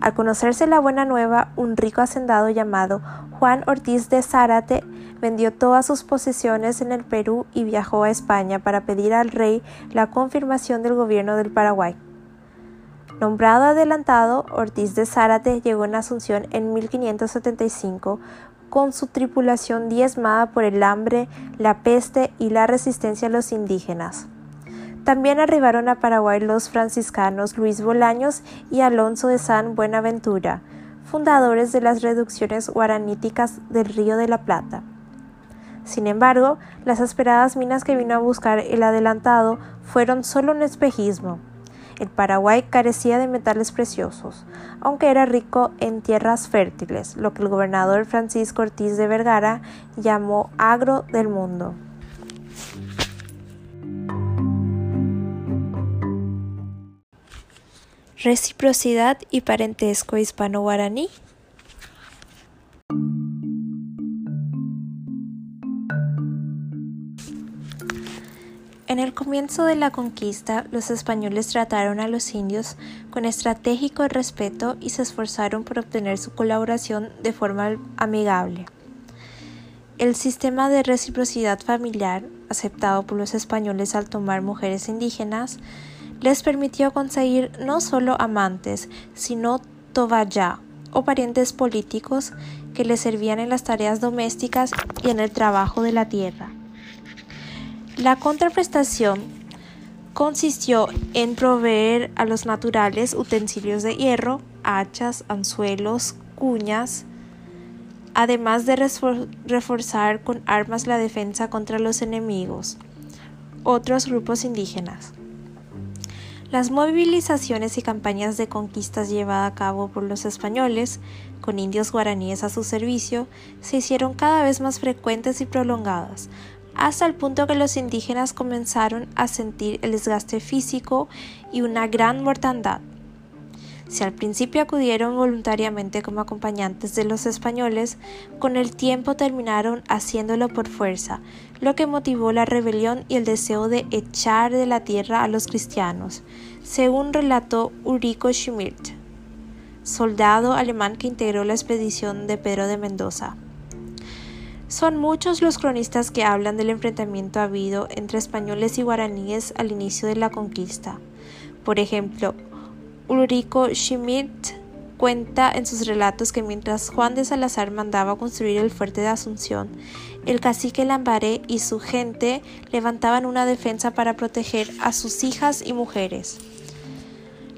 Al conocerse la buena nueva, un rico hacendado llamado Juan Ortiz de Zárate vendió todas sus posesiones en el Perú y viajó a España para pedir al rey la confirmación del gobierno del Paraguay. Nombrado adelantado, Ortiz de Zárate llegó en Asunción en 1575 con su tripulación diezmada por el hambre, la peste y la resistencia a los indígenas. También arribaron a Paraguay los franciscanos Luis Bolaños y Alonso de San Buenaventura, fundadores de las reducciones guaraníticas del Río de la Plata. Sin embargo, las esperadas minas que vino a buscar el adelantado fueron solo un espejismo. El Paraguay carecía de metales preciosos, aunque era rico en tierras fértiles, lo que el gobernador Francisco Ortiz de Vergara llamó agro del mundo. Reciprocidad y parentesco hispano-guaraní. En el comienzo de la conquista, los españoles trataron a los indios con estratégico respeto y se esforzaron por obtener su colaboración de forma amigable. El sistema de reciprocidad familiar, aceptado por los españoles al tomar mujeres indígenas, les permitió conseguir no solo amantes, sino tobayá o parientes políticos que les servían en las tareas domésticas y en el trabajo de la tierra. La contraprestación consistió en proveer a los naturales utensilios de hierro, hachas, anzuelos, cuñas, además de reforzar con armas la defensa contra los enemigos, otros grupos indígenas. Las movilizaciones y campañas de conquistas llevadas a cabo por los españoles, con indios guaraníes a su servicio, se hicieron cada vez más frecuentes y prolongadas, hasta el punto que los indígenas comenzaron a sentir el desgaste físico y una gran mortandad. Si al principio acudieron voluntariamente como acompañantes de los españoles, con el tiempo terminaron haciéndolo por fuerza, lo que motivó la rebelión y el deseo de echar de la tierra a los cristianos, según relató Urico Schmidt, soldado alemán que integró la expedición de Pedro de Mendoza. Son muchos los cronistas que hablan del enfrentamiento habido entre españoles y guaraníes al inicio de la conquista. Por ejemplo, Ulrico Schmidt cuenta en sus relatos que mientras Juan de Salazar mandaba construir el fuerte de Asunción, el cacique Lambaré y su gente levantaban una defensa para proteger a sus hijas y mujeres.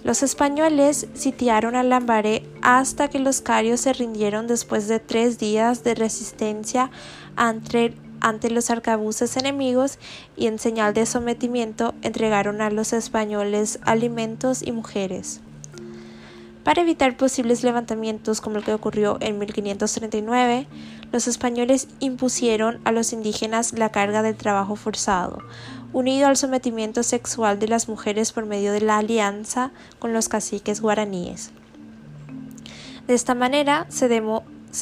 Los españoles sitiaron a Lambaré hasta que los carios se rindieron después de tres días de resistencia ante, ante los arcabuces enemigos y en señal de sometimiento entregaron a los españoles alimentos y mujeres. Para evitar posibles levantamientos como el que ocurrió en 1539, los españoles impusieron a los indígenas la carga del trabajo forzado, unido al sometimiento sexual de las mujeres por medio de la alianza con los caciques guaraníes. De esta manera se,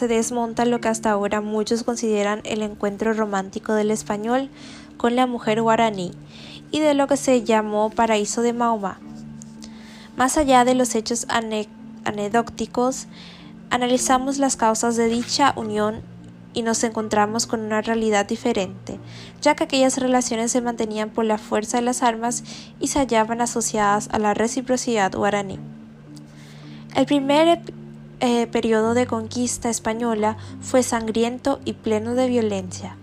desmonta lo que hasta ahora muchos consideran el encuentro romántico del español con la mujer guaraní y de lo que se llamó paraíso de Mahoma. Más allá de los hechos anecdóticos, analizamos las causas de dicha unión y nos encontramos con una realidad diferente, ya que aquellas relaciones se mantenían por la fuerza de las armas y se hallaban asociadas a la reciprocidad guaraní. El primer eh, periodo de conquista española fue sangriento y pleno de violencia.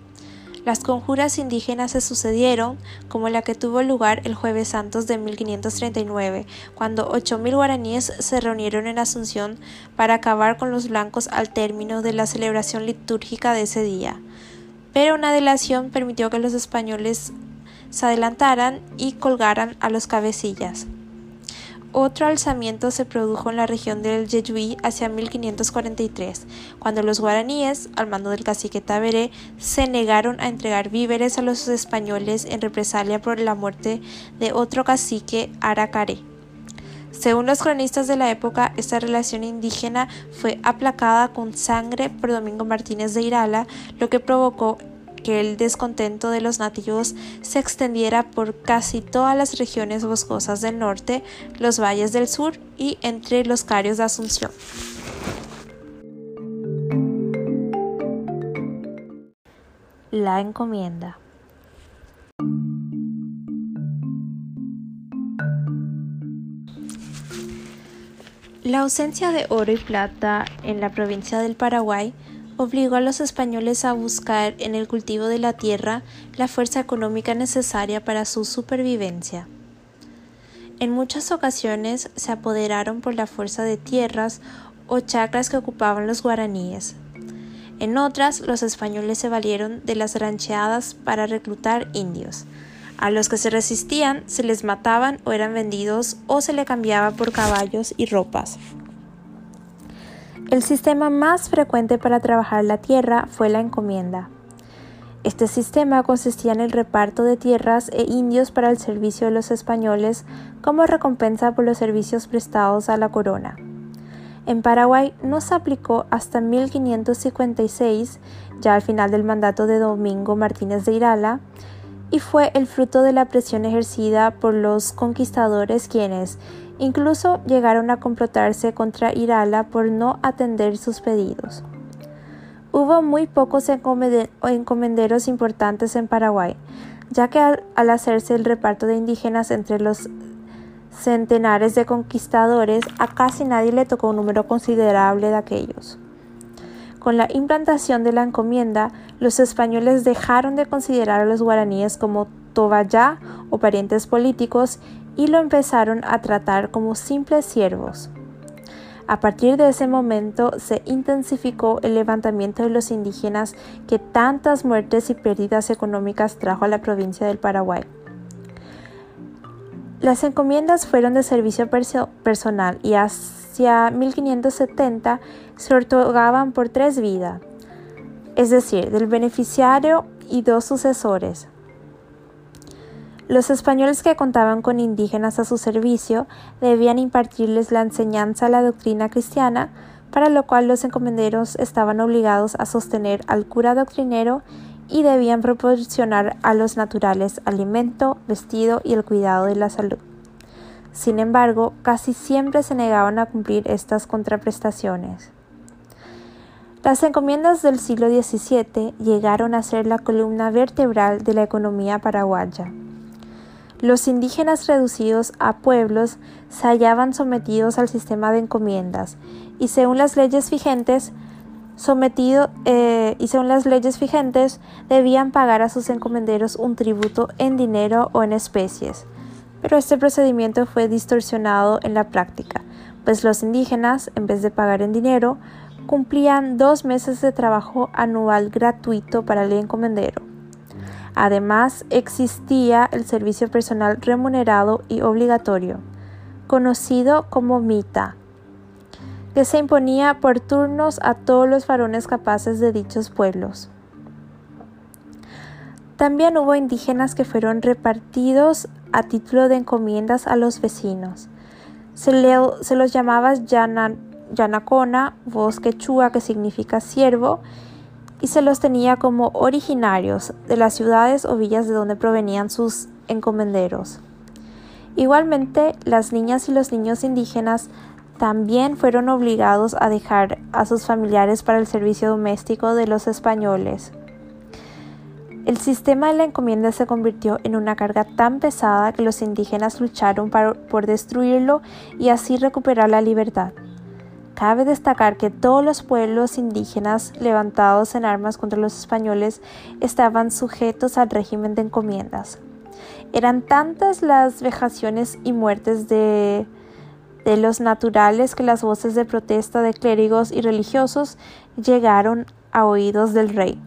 Las conjuras indígenas se sucedieron, como la que tuvo lugar el Jueves Santos de 1539, cuando 8.000 guaraníes se reunieron en Asunción para acabar con los blancos al término de la celebración litúrgica de ese día. Pero una delación permitió que los españoles se adelantaran y colgaran a los cabecillas. Otro alzamiento se produjo en la región del Yeyuí hacia 1543, cuando los guaraníes, al mando del cacique Taberé, se negaron a entregar víveres a los españoles en represalia por la muerte de otro cacique Aracaré. Según los cronistas de la época, esta relación indígena fue aplacada con sangre por Domingo Martínez de Irala, lo que provocó que el descontento de los nativos se extendiera por casi todas las regiones boscosas del norte, los valles del sur y entre los carios de Asunción. La encomienda. La ausencia de oro y plata en la provincia del Paraguay obligó a los españoles a buscar en el cultivo de la tierra la fuerza económica necesaria para su supervivencia. En muchas ocasiones se apoderaron por la fuerza de tierras o chacras que ocupaban los guaraníes. En otras, los españoles se valieron de las rancheadas para reclutar indios, a los que se resistían se les mataban o eran vendidos o se le cambiaba por caballos y ropas. El sistema más frecuente para trabajar la tierra fue la encomienda. Este sistema consistía en el reparto de tierras e indios para el servicio de los españoles como recompensa por los servicios prestados a la corona. En Paraguay no se aplicó hasta 1556, ya al final del mandato de Domingo Martínez de Irala, y fue el fruto de la presión ejercida por los conquistadores quienes incluso llegaron a complotarse contra Irala por no atender sus pedidos. Hubo muy pocos encomenderos importantes en Paraguay, ya que al, hacerse el reparto de indígenas entre los centenares de conquistadores, a casi nadie le tocó un número considerable de aquellos. Con la implantación de la encomienda, los españoles dejaron de considerar a los guaraníes como tobayá o parientes políticos y lo empezaron a tratar como simples siervos. A partir de ese momento se intensificó el levantamiento de los indígenas que tantas muertes y pérdidas económicas trajo a la provincia del Paraguay. Las encomiendas fueron de servicio personal y hacia 1570 se otorgaban por tres vidas, es decir, del beneficiario y dos sucesores. Los españoles que contaban con indígenas a su servicio debían impartirles la enseñanza a la doctrina cristiana, para lo cual los encomenderos estaban obligados a sostener al cura doctrinero y debían proporcionar a los naturales alimento, vestido y el cuidado de la salud. Sin embargo, casi siempre se negaban a cumplir estas contraprestaciones. Las encomiendas del siglo XVII llegaron a ser la columna vertebral de la economía paraguaya. Los indígenas reducidos a pueblos se hallaban sometidos al sistema de encomiendas y según las leyes vigentes, sometido, eh, y según las leyes vigentes debían pagar a sus encomenderos un tributo en dinero o en especies. Pero este procedimiento fue distorsionado en la práctica, pues los indígenas, en vez de pagar en dinero, cumplían dos meses de trabajo anual gratuito para el encomendero. Además, existía el servicio personal remunerado y obligatorio, conocido como mita, que se imponía por turnos a todos los varones capaces de dichos pueblos. También hubo indígenas que fueron repartidos a título de encomiendas a los vecinos. Se, los llamaba Yanacona, voz quechua que significa siervo, y se los tenía como originarios de las ciudades o villas de donde provenían sus encomenderos. Igualmente, las niñas y los niños indígenas también fueron obligados a dejar a sus familiares para el servicio doméstico de los españoles. El sistema de la encomienda se convirtió en una carga tan pesada que los indígenas lucharon por destruirlo y así recuperar la libertad. Cabe destacar que todos los pueblos indígenas levantados en armas contra los españoles estaban sujetos al régimen de encomiendas. Eran tantas las vejaciones y muertes de, de los naturales que las voces de protesta de clérigos y religiosos llegaron a oídos del rey.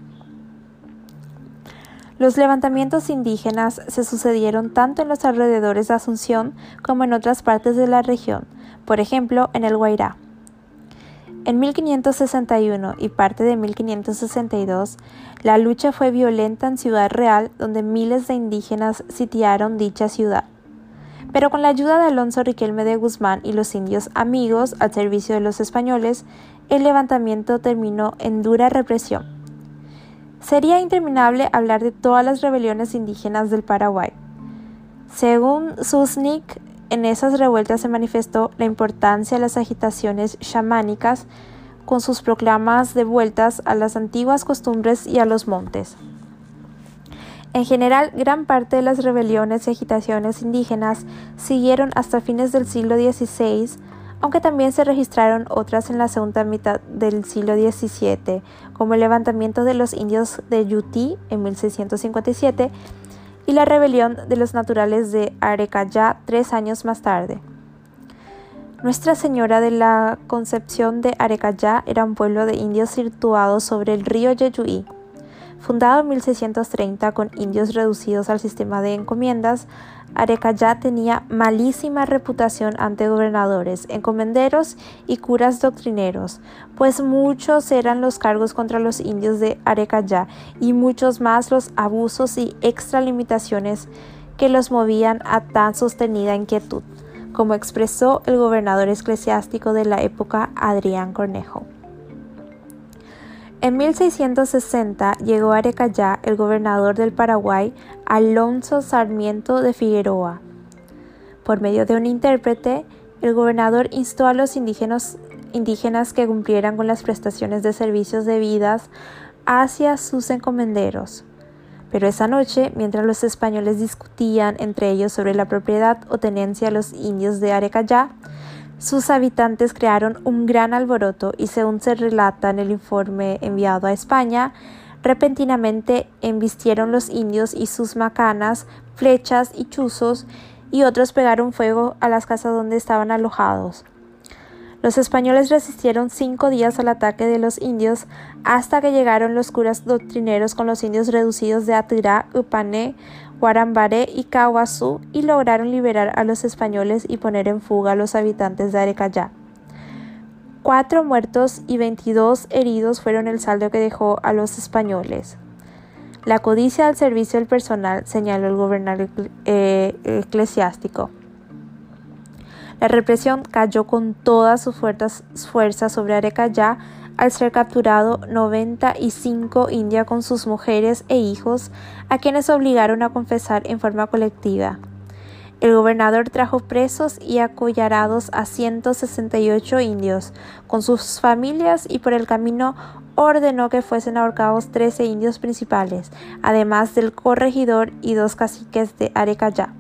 Los levantamientos indígenas se sucedieron tanto en los alrededores de Asunción como en otras partes de la región, por ejemplo en el Guairá. En 1561 y parte de 1562, la lucha fue violenta en Ciudad Real, donde miles de indígenas sitiaron dicha ciudad. Pero con la ayuda de Alonso Riquelme de Guzmán y los indios amigos al servicio de los españoles, el levantamiento terminó en dura represión. Sería interminable hablar de todas las rebeliones indígenas del Paraguay. Según Susnik, en esas revueltas se manifestó la importancia de las agitaciones chamánicas con sus proclamas de vueltas a las antiguas costumbres y a los montes. En general, gran parte de las rebeliones y agitaciones indígenas siguieron hasta fines del siglo XVI aunque también se registraron otras en la segunda mitad del siglo XVII, como el levantamiento de los indios de Yuti en 1657 y la rebelión de los naturales de Arecayá tres años más tarde. Nuestra Señora de la Concepción de Arecayá era un pueblo de indios situado sobre el río Yeyuí. Fundado en 1630 con indios reducidos al sistema de encomiendas, Arecayá tenía malísima reputación ante gobernadores, encomenderos y curas doctrineros, pues muchos eran los cargos contra los indios de Arecayá y muchos más los abusos y extralimitaciones que los movían a tan sostenida inquietud como expresó el gobernador eclesiástico de la época Adrián Cornejo. En 1660 llegó a Arecayá el gobernador del Paraguay, Alonso Sarmiento de Figueroa. Por medio de un intérprete, el gobernador instó a los indígenas, indígenas que cumplieran con las prestaciones de servicios debidas hacia sus encomenderos. Pero esa noche, mientras los españoles discutían entre ellos sobre la propiedad o tenencia de los indios de Arecayá, sus habitantes crearon un gran alboroto y según se relata en el informe enviado a España, repentinamente embistieron los indios y sus macanas, flechas y chuzos, y otros pegaron fuego a las casas donde estaban alojados. Los españoles resistieron cinco días al ataque de los indios hasta que llegaron los curas doctrineros con los indios reducidos de Atirá, Upané, Guarambaré y Caguazú y lograron liberar a los españoles y poner en fuga a los habitantes de Arecayá. Cuatro muertos y veintidós heridos fueron el saldo que dejó a los españoles. La codicia al servicio del personal, señaló el gobernador eh, eclesiástico. La represión cayó con todas sus fuerzas sobre Arecayá al ser capturado 95 indias con sus mujeres e hijos, a quienes obligaron a confesar en forma colectiva. El gobernador trajo presos y acollarados a 168 indios, con sus familias, y por el camino ordenó que fuesen ahorcados 13 indios principales, además del corregidor y dos caciques de Arecayá.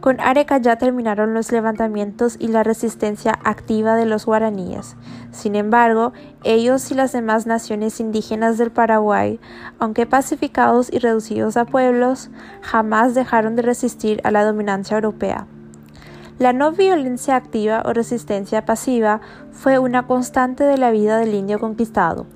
Con Areca ya terminaron los levantamientos y la resistencia activa de los guaraníes. Sin embargo, ellos y las demás naciones indígenas del Paraguay, aunque pacificados y reducidos a pueblos, jamás dejaron de resistir a la dominancia europea. La no violencia activa o resistencia pasiva fue una constante de la vida del indio conquistado.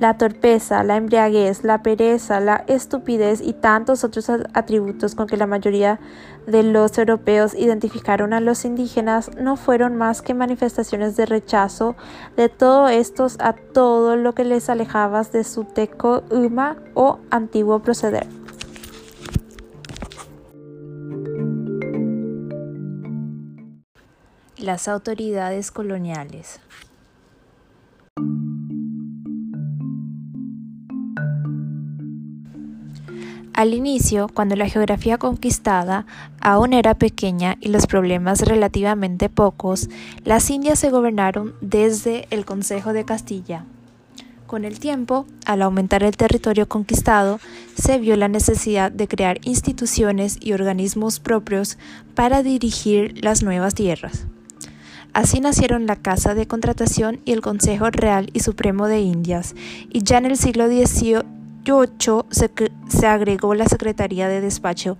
La torpeza, la embriaguez, la pereza, la estupidez y tantos otros atributos con que la mayoría de los europeos identificaron a los indígenas no fueron más que manifestaciones de rechazo de todos estos a todo lo que les alejaba de su teco uma o antiguo proceder. Las autoridades coloniales. Al inicio, cuando la geografía conquistada aún era pequeña y los problemas relativamente pocos, las Indias se gobernaron desde el Consejo de Castilla. Con el tiempo, al aumentar el territorio conquistado, se vio la necesidad de crear instituciones y organismos propios para dirigir las nuevas tierras. Así nacieron la Casa de Contratación y el Consejo Real y Supremo de Indias, y ya en el siglo XVIII se, se agregó la Secretaría de Despacho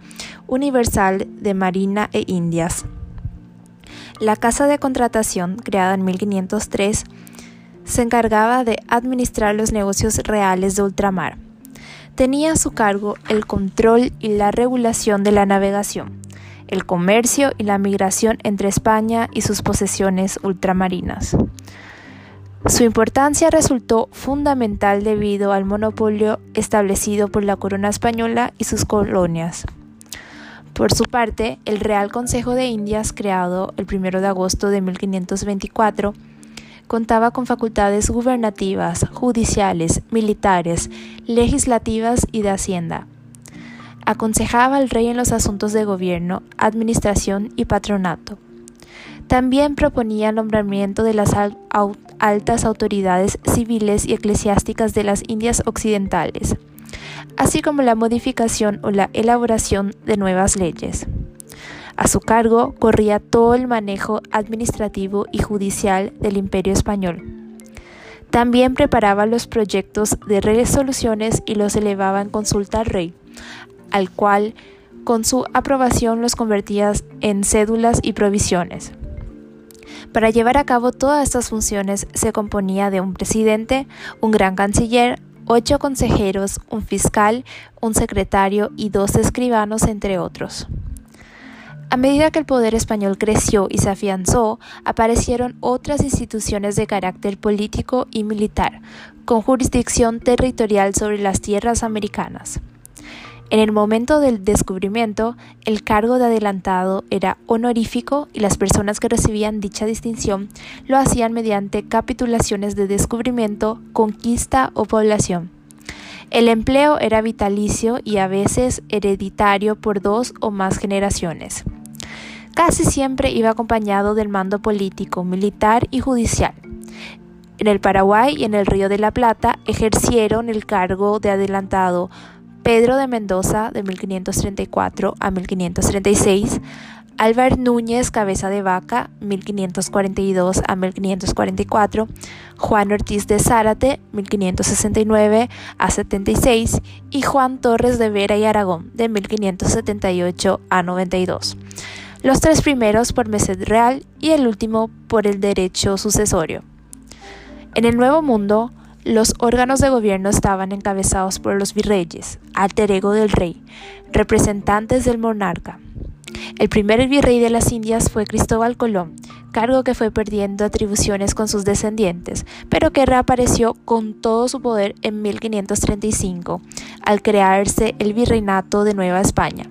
Universal de Marina e Indias. La Casa de Contratación, creada en 1503, se encargaba de administrar los negocios reales de ultramar. Tenía a su cargo el control y la regulación de la navegación, el comercio y la migración entre España y sus posesiones ultramarinas. Su importancia resultó fundamental debido al monopolio establecido por la corona española y sus colonias. Por su parte, el Real Consejo de Indias, creado el 1 de agosto de 1524, contaba con facultades gubernativas, judiciales, militares, legislativas y de hacienda. Aconsejaba al rey en los asuntos de gobierno, administración y patronato. También proponía el nombramiento de las altas autoridades civiles y eclesiásticas de las Indias Occidentales, así como la modificación o la elaboración de nuevas leyes. A su cargo corría todo el manejo administrativo y judicial del imperio español. También preparaba los proyectos de resoluciones y los elevaba en consulta al rey, al cual con su aprobación los convertía en cédulas y provisiones. Para llevar a cabo todas estas funciones se componía de un presidente, un gran canciller, ocho consejeros, un fiscal, un secretario y dos escribanos, entre otros. A medida que el poder español creció y se afianzó, aparecieron otras instituciones de carácter político y militar, con jurisdicción territorial sobre las tierras americanas. En el momento del descubrimiento, el cargo de adelantado era honorífico y las personas que recibían dicha distinción lo hacían mediante capitulaciones de descubrimiento, conquista o población. El empleo era vitalicio y a veces hereditario por dos o más generaciones. Casi siempre iba acompañado del mando político, militar y judicial. En el Paraguay y en el Río de la Plata ejercieron el cargo de adelantado Pedro de Mendoza de 1534 a 1536, Álvaro Núñez Cabeza de Vaca 1542 a 1544, Juan Ortiz de Zárate 1569 a 76 y Juan Torres de Vera y Aragón de 1578 a 92. Los tres primeros por Merced Real y el último por el derecho sucesorio. En el Nuevo Mundo, los órganos de gobierno estaban encabezados por los virreyes, alter ego del rey, representantes del monarca. El primer virrey de las Indias fue Cristóbal Colón, cargo que fue perdiendo atribuciones con sus descendientes, pero que reapareció con todo su poder en 1535, al crearse el virreinato de Nueva España.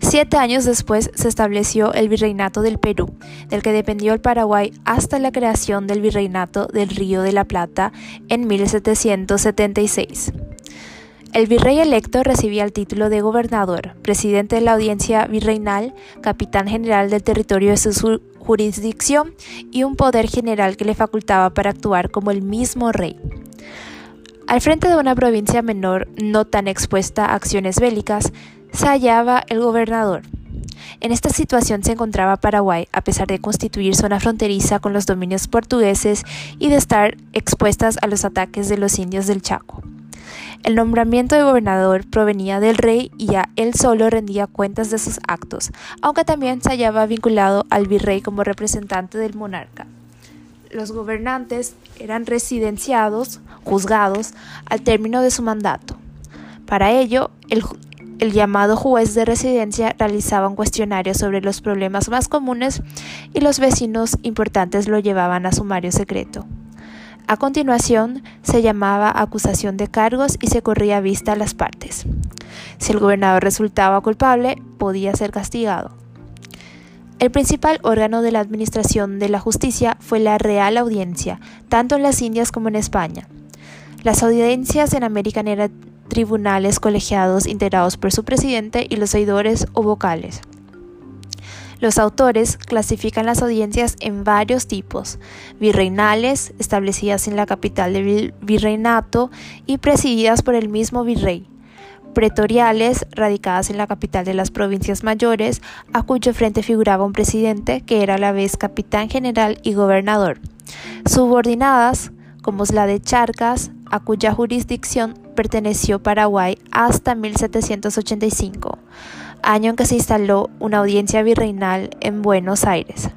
Siete años después se estableció el Virreinato del Perú, del que dependió el Paraguay hasta la creación del Virreinato del Río de la Plata en 1776. El virrey electo recibía el título de gobernador, presidente de la audiencia virreinal, capitán general del territorio de su jurisdicción y un poder general que le facultaba para actuar como el mismo rey. Al frente de una provincia menor, no tan expuesta a acciones bélicas, se hallaba el gobernador. En esta situación se encontraba Paraguay, a pesar de constituir zona fronteriza con los dominios portugueses y de estar expuestas a los ataques de los indios del Chaco. El nombramiento de gobernador provenía del rey y ya él solo rendía cuentas de sus actos, aunque también se hallaba vinculado al virrey como representante del monarca. Los gobernantes eran residenciados, juzgados, al término de su mandato. Para ello, el, el llamado juez de residencia realizaba un cuestionario sobre los problemas más comunes y los vecinos importantes lo llevaban a sumario secreto. A continuación, se llamaba acusación de cargos y se corría vista a las partes. Si el gobernador resultaba culpable, podía ser castigado. El principal órgano de la administración de la justicia fue la Real Audiencia, tanto en las Indias como en España. Las audiencias en América eran tribunales colegiados integrados por su presidente y los oidores o vocales. Los autores clasifican las audiencias en varios tipos, virreinales, establecidas en la capital del virreinato y presididas por el mismo virrey, pretoriales, radicadas en la capital de las provincias mayores, a cuyo frente figuraba un presidente que era a la vez capitán general y gobernador, subordinadas, como la de Charcas, a cuya jurisdicción perteneció Paraguay hasta 1785, año en que se instaló una audiencia virreinal en Buenos Aires.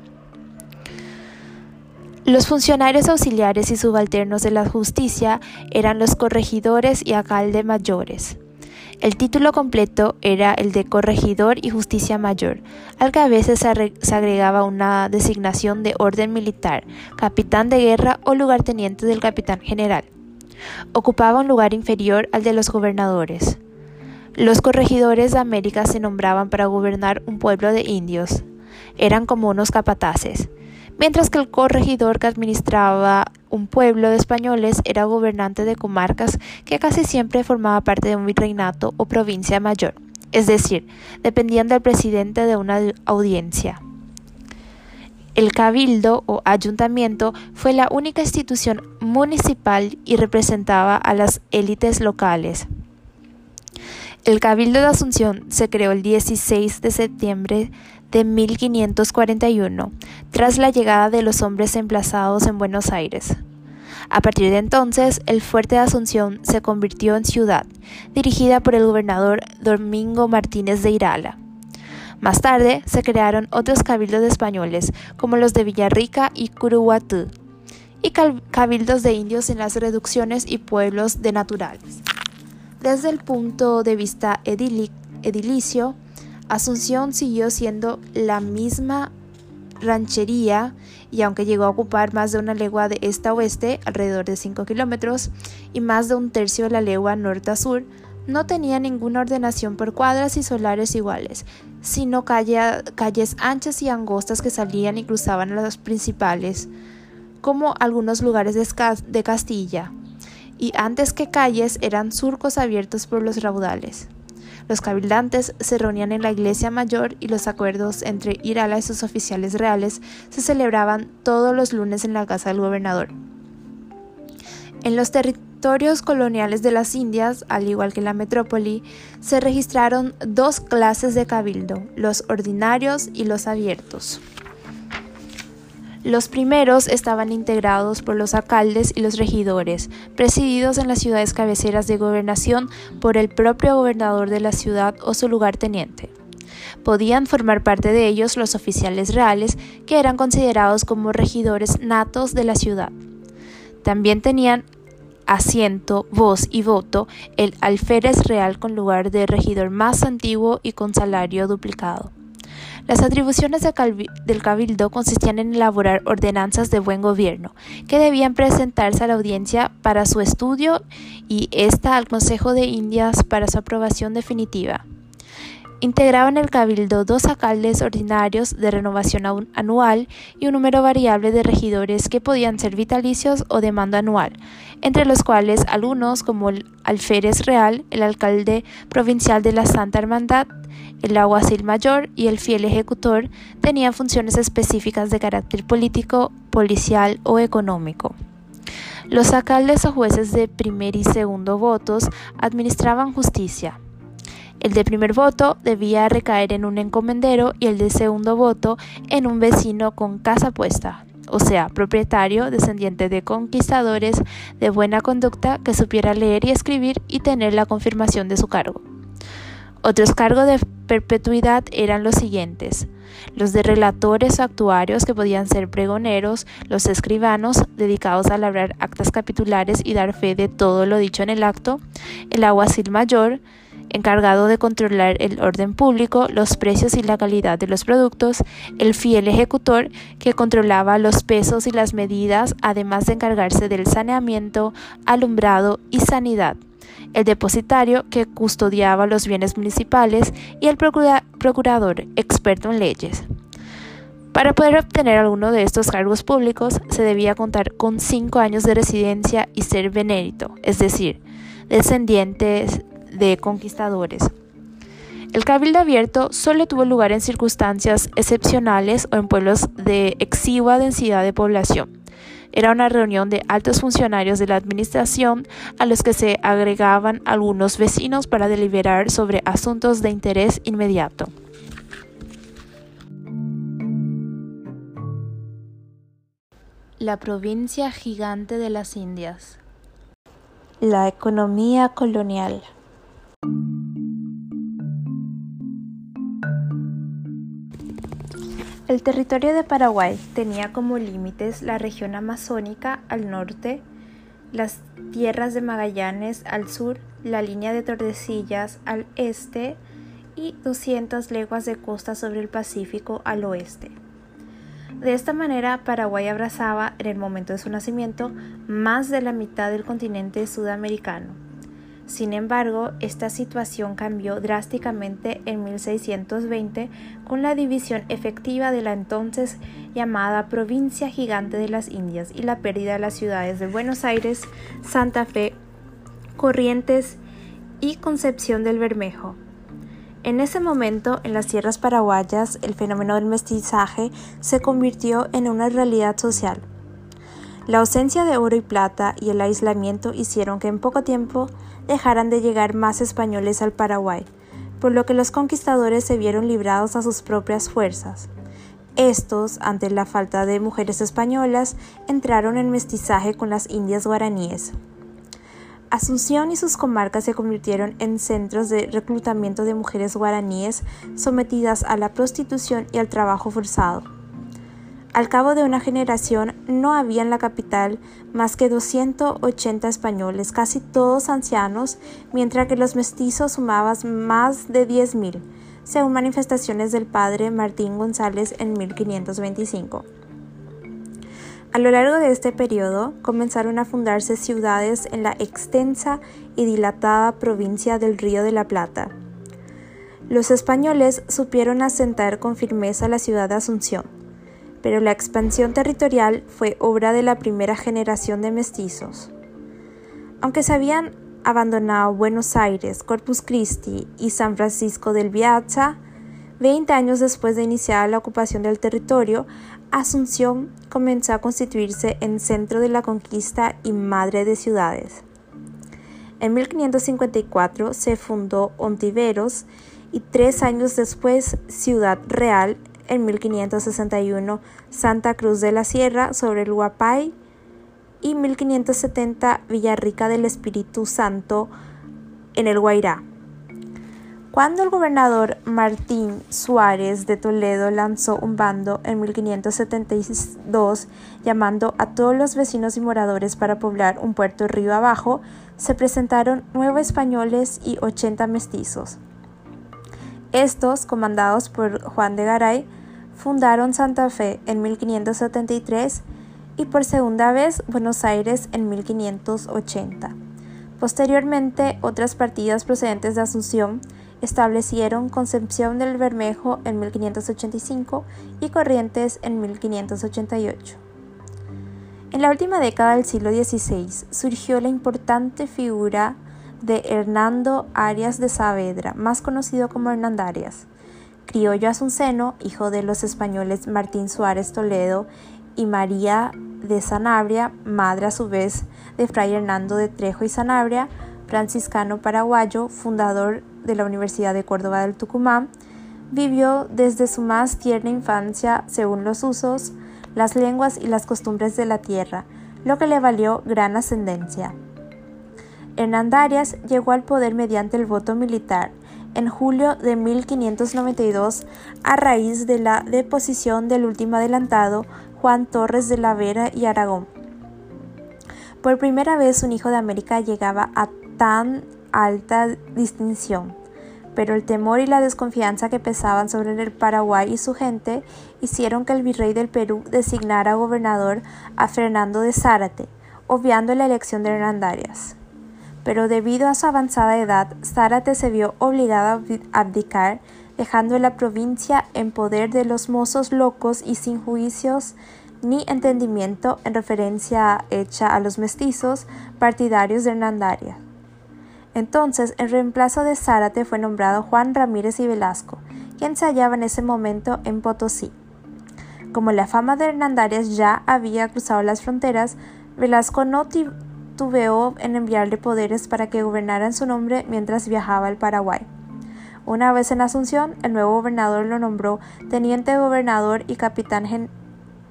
Los funcionarios auxiliares y subalternos de la justicia eran los corregidores y alcalde mayores. El título completo era el de corregidor y justicia mayor, al que a veces se agregaba una designación de orden militar, capitán de guerra o lugarteniente del capitán general. Ocupaba un lugar inferior al de los gobernadores. Los corregidores de América se nombraban para gobernar un pueblo de indios. Eran como unos capataces, mientras que el corregidor que administraba un pueblo de españoles era gobernante de comarcas que casi siempre formaba parte de un virreinato o provincia mayor, es decir, dependían del presidente de una audiencia. El cabildo o ayuntamiento fue la única institución municipal y representaba a las élites locales. El Cabildo de Asunción se creó el 16 de septiembre de 1541, tras la llegada de los hombres emplazados en Buenos Aires. A partir de entonces, el fuerte de Asunción se convirtió en ciudad, dirigida por el gobernador Domingo Martínez de Irala. Más tarde se crearon otros cabildos españoles, como los de Villarrica y Curuguatú, y cabildos de indios en las reducciones y pueblos de naturales. Desde el punto de vista edilicio, Asunción siguió siendo la misma ranchería y aunque llegó a ocupar más de una legua de este a oeste, alrededor de 5 kilómetros, y más de un tercio de la legua norte a sur, no tenía ninguna ordenación por cuadras y solares iguales, sino calles anchas y angostas que salían y cruzaban las principales, como algunos lugares de Castilla, y antes que calles eran surcos abiertos por los raudales. Los cabildantes se reunían en la iglesia mayor y los acuerdos entre Irala y sus oficiales reales se celebraban todos los lunes en la casa del gobernador. En los territorios coloniales de las Indias, al igual que en la metrópoli, se registraron dos clases de cabildo, los ordinarios y los abiertos. Los primeros estaban integrados por los alcaldes y los regidores, presididos en las ciudades cabeceras de gobernación por el propio gobernador de la ciudad o su lugarteniente. Podían formar parte de ellos los oficiales reales, que eran considerados como regidores natos de la ciudad. También tenían asiento, voz y voto el alférez real con lugar de regidor más antiguo y con salario duplicado. Las atribuciones del cabildo consistían en elaborar ordenanzas de buen gobierno, que debían presentarse a la audiencia para su estudio y ésta al Consejo de Indias para su aprobación definitiva. Integraban el cabildo dos alcaldes ordinarios de renovación anual y un número variable de regidores que podían ser vitalicios o de mando anual, entre los cuales algunos como el alférez real, el alcalde provincial de la Santa Hermandad, el aguacil mayor y el fiel ejecutor tenían funciones específicas de carácter político, policial o económico. Los alcaldes o jueces de primer y segundo votos administraban justicia. El de primer voto debía recaer en un encomendero y el de segundo voto en un vecino con casa puesta, o sea, propietario, descendiente de conquistadores de buena conducta que supiera leer y escribir y tener la confirmación de su cargo. Otros cargos de perpetuidad eran los siguientes. Los de relatores o actuarios que podían ser pregoneros, los escribanos dedicados a labrar actas capitulares y dar fe de todo lo dicho en el acto, el aguacil mayor, encargado de controlar el orden público, los precios y la calidad de los productos, el fiel ejecutor que controlaba los pesos y las medidas, además de encargarse del saneamiento, alumbrado y sanidad el depositario que custodiaba los bienes municipales y el procurador experto en leyes. Para poder obtener alguno de estos cargos públicos se debía contar con cinco años de residencia y ser benérito, es decir, descendientes de conquistadores. El cabildo abierto solo tuvo lugar en circunstancias excepcionales o en pueblos de exigua densidad de población. Era una reunión de altos funcionarios de la administración a los que se agregaban algunos vecinos para deliberar sobre asuntos de interés inmediato. La provincia gigante de las Indias. La economía colonial. El territorio de Paraguay tenía como límites la región amazónica al norte, las tierras de Magallanes al sur, la línea de Tordesillas al este y 200 leguas de costa sobre el Pacífico al oeste. De esta manera, Paraguay abrazaba, en el momento de su nacimiento, más de la mitad del continente sudamericano. Sin embargo, esta situación cambió drásticamente en 1620 con la división efectiva de la entonces llamada Provincia Gigante de las Indias y la pérdida de las ciudades de Buenos Aires, Santa Fe, Corrientes y Concepción del Bermejo. En ese momento, en las tierras paraguayas, el fenómeno del mestizaje se convirtió en una realidad social. La ausencia de oro y plata y el aislamiento hicieron que en poco tiempo dejaran de llegar más españoles al Paraguay, por lo que los conquistadores se vieron librados a sus propias fuerzas. Estos, ante la falta de mujeres españolas, entraron en mestizaje con las indias guaraníes. Asunción y sus comarcas se convirtieron en centros de reclutamiento de mujeres guaraníes sometidas a la prostitución y al trabajo forzado. Al cabo de una generación no había en la capital más que 280 españoles, casi todos ancianos, mientras que los mestizos sumaban más de 10.000, según manifestaciones del padre Martín González en 1525. A lo largo de este periodo comenzaron a fundarse ciudades en la extensa y dilatada provincia del Río de la Plata. Los españoles supieron asentar con firmeza la ciudad de Asunción, pero la expansión territorial fue obra de la primera generación de mestizos. Aunque se habían abandonado Buenos Aires, Corpus Christi y San Francisco del Piazza, Veinte años después de iniciar la ocupación del territorio, Asunción comenzó a constituirse en centro de la conquista y madre de ciudades. En 1554 se fundó Ontiveros y tres años después Ciudad Real, en 1561 Santa Cruz de la Sierra sobre el Huapay y 1570 Villarrica del Espíritu Santo en el Guairá. Cuando el gobernador Martín Suárez de Toledo lanzó un bando en 1572 llamando a todos los vecinos y moradores para poblar un puerto río abajo, se presentaron nueve españoles y ochenta mestizos. Estos, comandados por Juan de Garay, fundaron Santa Fe en 1573 y por segunda vez Buenos Aires en 1580. Posteriormente, otras partidas procedentes de Asunción establecieron Concepción del Bermejo en 1585 y Corrientes en 1588. En la última década del siglo XVI surgió la importante figura de Hernando Arias de Saavedra, más conocido como Hernandarias, criollo asunceno, hijo de los españoles Martín Suárez Toledo y María de Sanabria, madre a su vez de Fray Hernando de Trejo y Sanabria, franciscano paraguayo, fundador de la Universidad de Córdoba del Tucumán, vivió desde su más tierna infancia según los usos, las lenguas y las costumbres de la tierra, lo que le valió gran ascendencia. Hernandarias llegó al poder mediante el voto militar en julio de 1592 a raíz de la deposición del último adelantado Juan Torres de la Vera y Aragón. Por primera vez un hijo de América llegaba a tan alta distinción, pero el temor y la desconfianza que pesaban sobre el Paraguay y su gente hicieron que el virrey del Perú designara gobernador a Fernando de Zárate, obviando la elección de Hernandarias. Pero debido a su avanzada edad, Zárate se vio obligado a abdicar, dejando la provincia en poder de los mozos locos y sin juicios ni entendimiento en referencia hecha a los mestizos partidarios de Hernandarias. Entonces, en reemplazo de Zárate fue nombrado Juan Ramírez y Velasco, quien se hallaba en ese momento en Potosí. Como la fama de Hernandarias ya había cruzado las fronteras, Velasco no tuveó en enviarle poderes para que gobernara en su nombre mientras viajaba al Paraguay. Una vez en Asunción, el nuevo gobernador lo nombró teniente gobernador y capitán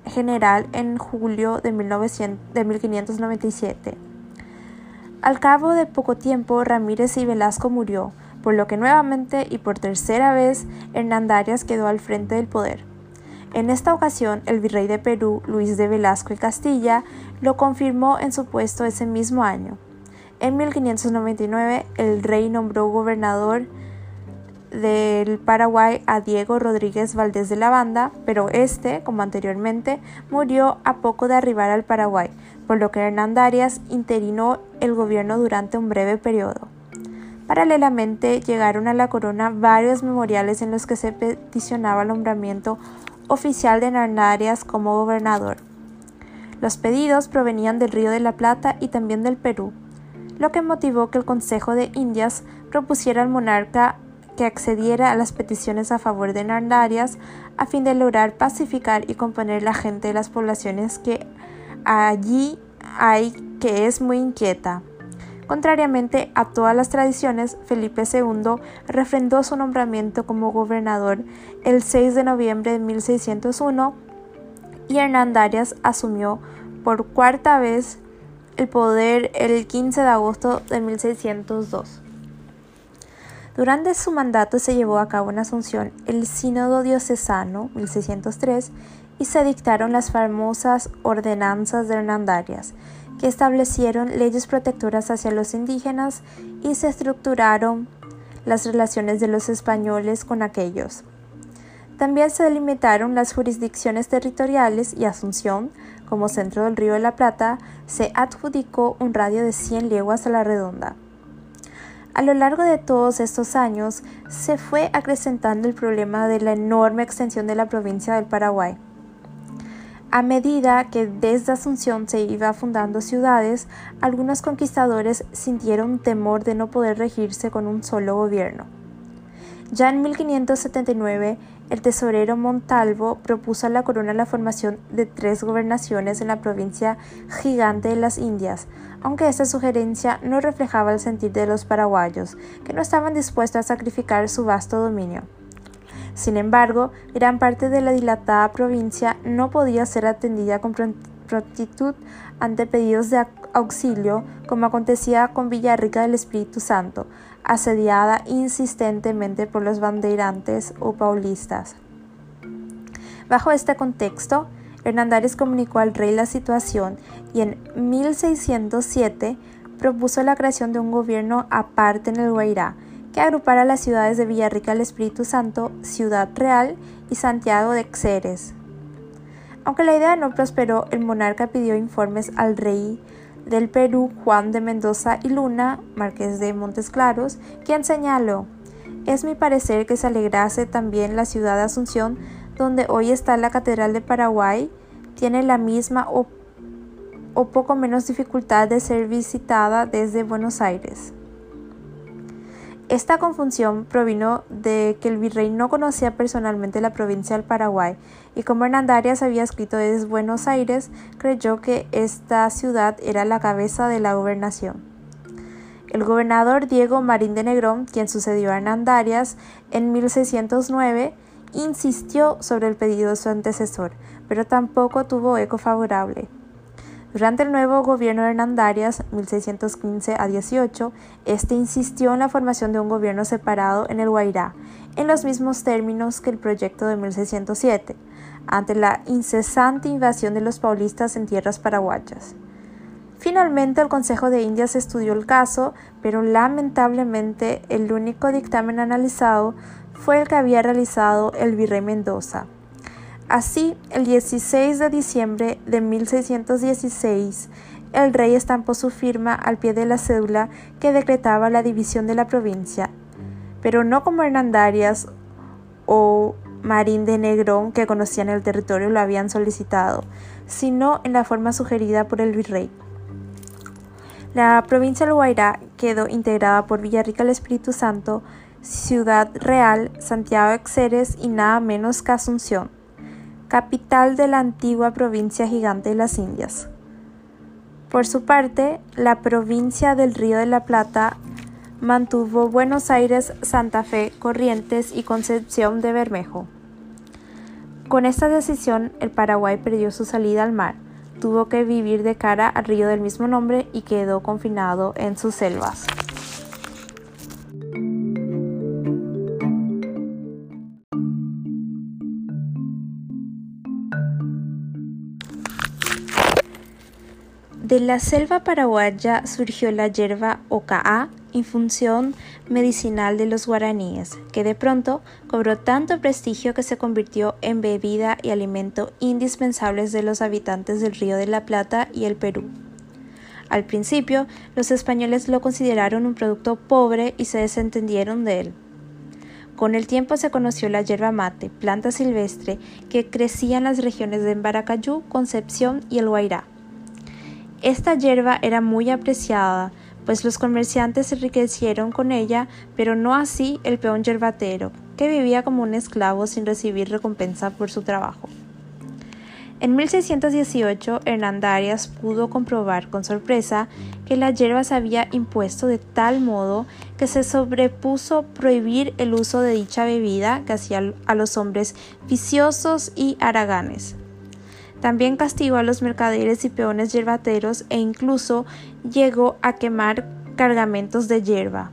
general en julio de, 1900, 1597. Al cabo de poco tiempo, Ramírez y Velasco murió, por lo que nuevamente y por tercera vez Hernandarias quedó al frente del poder. En esta ocasión, el virrey de Perú, Luis de Velasco y Castilla, lo confirmó en su puesto ese mismo año. En 1599, el rey nombró gobernador del Paraguay a Diego Rodríguez Valdés de la Banda, pero este, como anteriormente, murió a poco de arribar al Paraguay, por lo que Hernán Darias interinó el gobierno durante un breve periodo. Paralelamente llegaron a la corona varios memoriales en los que se peticionaba el nombramiento oficial de Hernán Darias como gobernador. Los pedidos provenían del Río de la Plata y también del Perú, lo que motivó que el Consejo de Indias propusiera al monarca que accediera a las peticiones a favor de Hernán Darias a fin de lograr pacificar y componer la gente de las poblaciones que allí hay que es muy inquieta. Contrariamente a todas las tradiciones, Felipe II refrendó su nombramiento como gobernador el 6 de noviembre de 1601 y Hernán Darias asumió por cuarta vez el poder el 15 de agosto de 1602. Durante su mandato se llevó a cabo en Asunción el Sínodo Diocesano 1603 y se dictaron las famosas ordenanzas de Hernandarias, que establecieron leyes protectoras hacia los indígenas y se estructuraron las relaciones de los españoles con aquellos. También se delimitaron las jurisdicciones territoriales y Asunción, como centro del Río de la Plata, se adjudicó un radio de 100 leguas a la redonda. A lo largo de todos estos años se fue acrecentando el problema de la enorme extensión de la provincia del Paraguay. A medida que desde Asunción se iba fundando ciudades, algunos conquistadores sintieron temor de no poder regirse con un solo gobierno. Ya en 1579, el tesorero Montalvo propuso a la corona la formación de tres gobernaciones en la provincia gigante de las Indias, aunque esta sugerencia no reflejaba el sentir de los paraguayos, que no estaban dispuestos a sacrificar su vasto dominio. Sin embargo, gran parte de la dilatada provincia no podía ser atendida con prontitud ante pedidos de auxilio, como acontecía con Villarrica del Espíritu Santo, asediada insistentemente por los bandeirantes o paulistas. Bajo este contexto, Hernandarias comunicó al rey la situación y en 1607 propuso la creación de un gobierno aparte en el Guairá, que agrupara las ciudades de Villarrica del Espíritu Santo, Ciudad Real y Santiago de Xeres. Aunque la idea no prosperó, el monarca pidió informes al rey del Perú, Juan de Mendoza y Luna, marqués de Montes Claros, quien señaló, es mi parecer que se alegrase también la ciudad de Asunción, donde hoy está la Catedral de Paraguay, tiene la misma o poco menos dificultad de ser visitada desde Buenos Aires. Esta confusión provino de que el virrey no conocía personalmente la provincia del Paraguay y como Hernandarias había escrito desde Buenos Aires, creyó que esta ciudad era la cabeza de la gobernación. El gobernador Diego Marín de Negrón, quien sucedió a Hernandarias en 1609, insistió sobre el pedido de su antecesor, pero tampoco tuvo eco favorable. Durante el nuevo gobierno de Hernandarias, 1615 a 18, este insistió en la formación de un gobierno separado en el Guairá, en los mismos términos que el proyecto de 1607, ante la incesante invasión de los paulistas en tierras paraguayas. Finalmente, el Consejo de Indias estudió el caso, pero lamentablemente el único dictamen analizado fue el que había realizado el virrey Mendoza, Así, el 16 de diciembre de 1616, el rey estampó su firma al pie de la cédula que decretaba la división de la provincia, pero no como Hernandarias o Marín de Negrón, que conocían el territorio, lo habían solicitado, sino en la forma sugerida por el virrey. La provincia del Guairá quedó integrada por Villarrica del Espíritu Santo, Ciudad Real, Santiago de Xeres y nada menos que Asunción capital de la antigua provincia gigante de las Indias. Por su parte, la provincia del Río de la Plata mantuvo Buenos Aires, Santa Fe, Corrientes y Concepción de Bermejo. Con esta decisión, el Paraguay perdió su salida al mar, tuvo que vivir de cara al río del mismo nombre y quedó confinado en sus selvas. De la selva paraguaya surgió la hierba ocaá, infunción medicinal de los guaraníes, que de pronto cobró tanto prestigio que se convirtió en bebida y alimento indispensables de los habitantes del Río de la Plata y el Perú. Al principio, los españoles lo consideraron un producto pobre y se desentendieron de él. Con el tiempo se conoció la yerba mate, planta silvestre que crecía en las regiones de Embaracayú, Concepción y el Guairá. Esta hierba era muy apreciada, pues los comerciantes se enriquecieron con ella, pero no así el peón yerbatero, que vivía como un esclavo sin recibir recompensa por su trabajo. En 1618, Hernandarias pudo comprobar con sorpresa que la hierba se había impuesto de tal modo que se sobrepuso prohibir el uso de dicha bebida que hacía a los hombres viciosos y haraganes. También castigó a los mercaderes y peones yerbateros e incluso llegó a quemar cargamentos de hierba.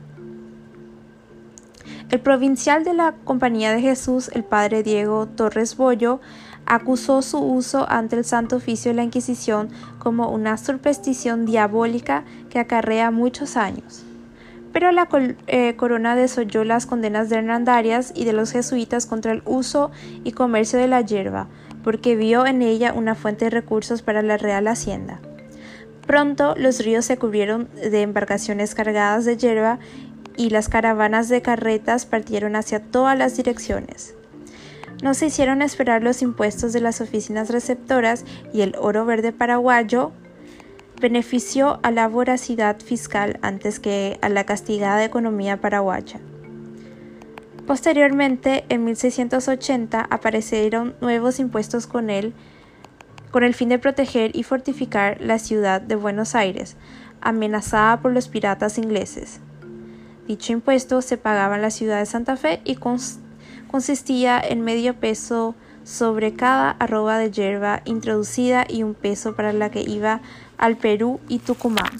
El provincial de la Compañía de Jesús, el padre Diego Torres Bollo, acusó su uso ante el Santo Oficio de la Inquisición como una superstición diabólica que acarrea muchos años. Pero la eh, corona desoyó las condenas de Hernandarias y de los jesuitas contra el uso y comercio de la hierba, porque vio en ella una fuente de recursos para la Real Hacienda. Pronto los ríos se cubrieron de embarcaciones cargadas de hierba y las caravanas de carretas partieron hacia todas las direcciones. No se hicieron esperar los impuestos de las oficinas receptoras y el oro verde paraguayo benefició a la voracidad fiscal antes que a la castigada economía paraguaya. Posteriormente, en 1680, aparecieron nuevos impuestos con él, con el fin de proteger y fortificar la ciudad de Buenos Aires, amenazada por los piratas ingleses. Dicho impuesto se pagaba en la ciudad de Santa Fe y consistía en medio peso sobre cada arroba de hierba introducida y un peso para la que iba al Perú y Tucumán.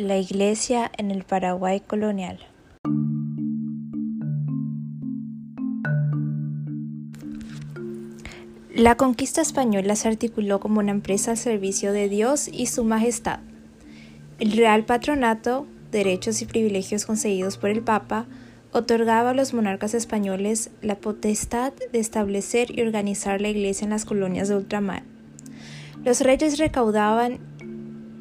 La iglesia en el Paraguay colonial. La conquista española se articuló como una empresa al servicio de Dios y su majestad. El Real Patronato derechos y privilegios concedidos por el Papa, otorgaba a los monarcas españoles la potestad de establecer y organizar la Iglesia en las colonias de ultramar. Los reyes recaudaban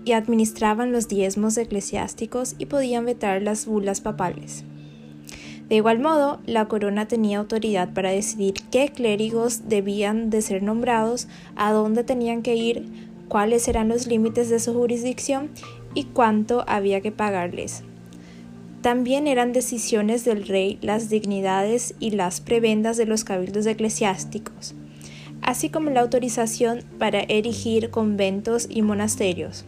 y administraban los diezmos eclesiásticos y podían vetar las bulas papales. De igual modo, la corona tenía autoridad para decidir qué clérigos debían de ser nombrados, a dónde tenían que ir, cuáles eran los límites de su jurisdicción y cuánto había que pagarles. También eran decisiones del rey las dignidades y las prebendas de los cabildos eclesiásticos, así como la autorización para erigir conventos y monasterios.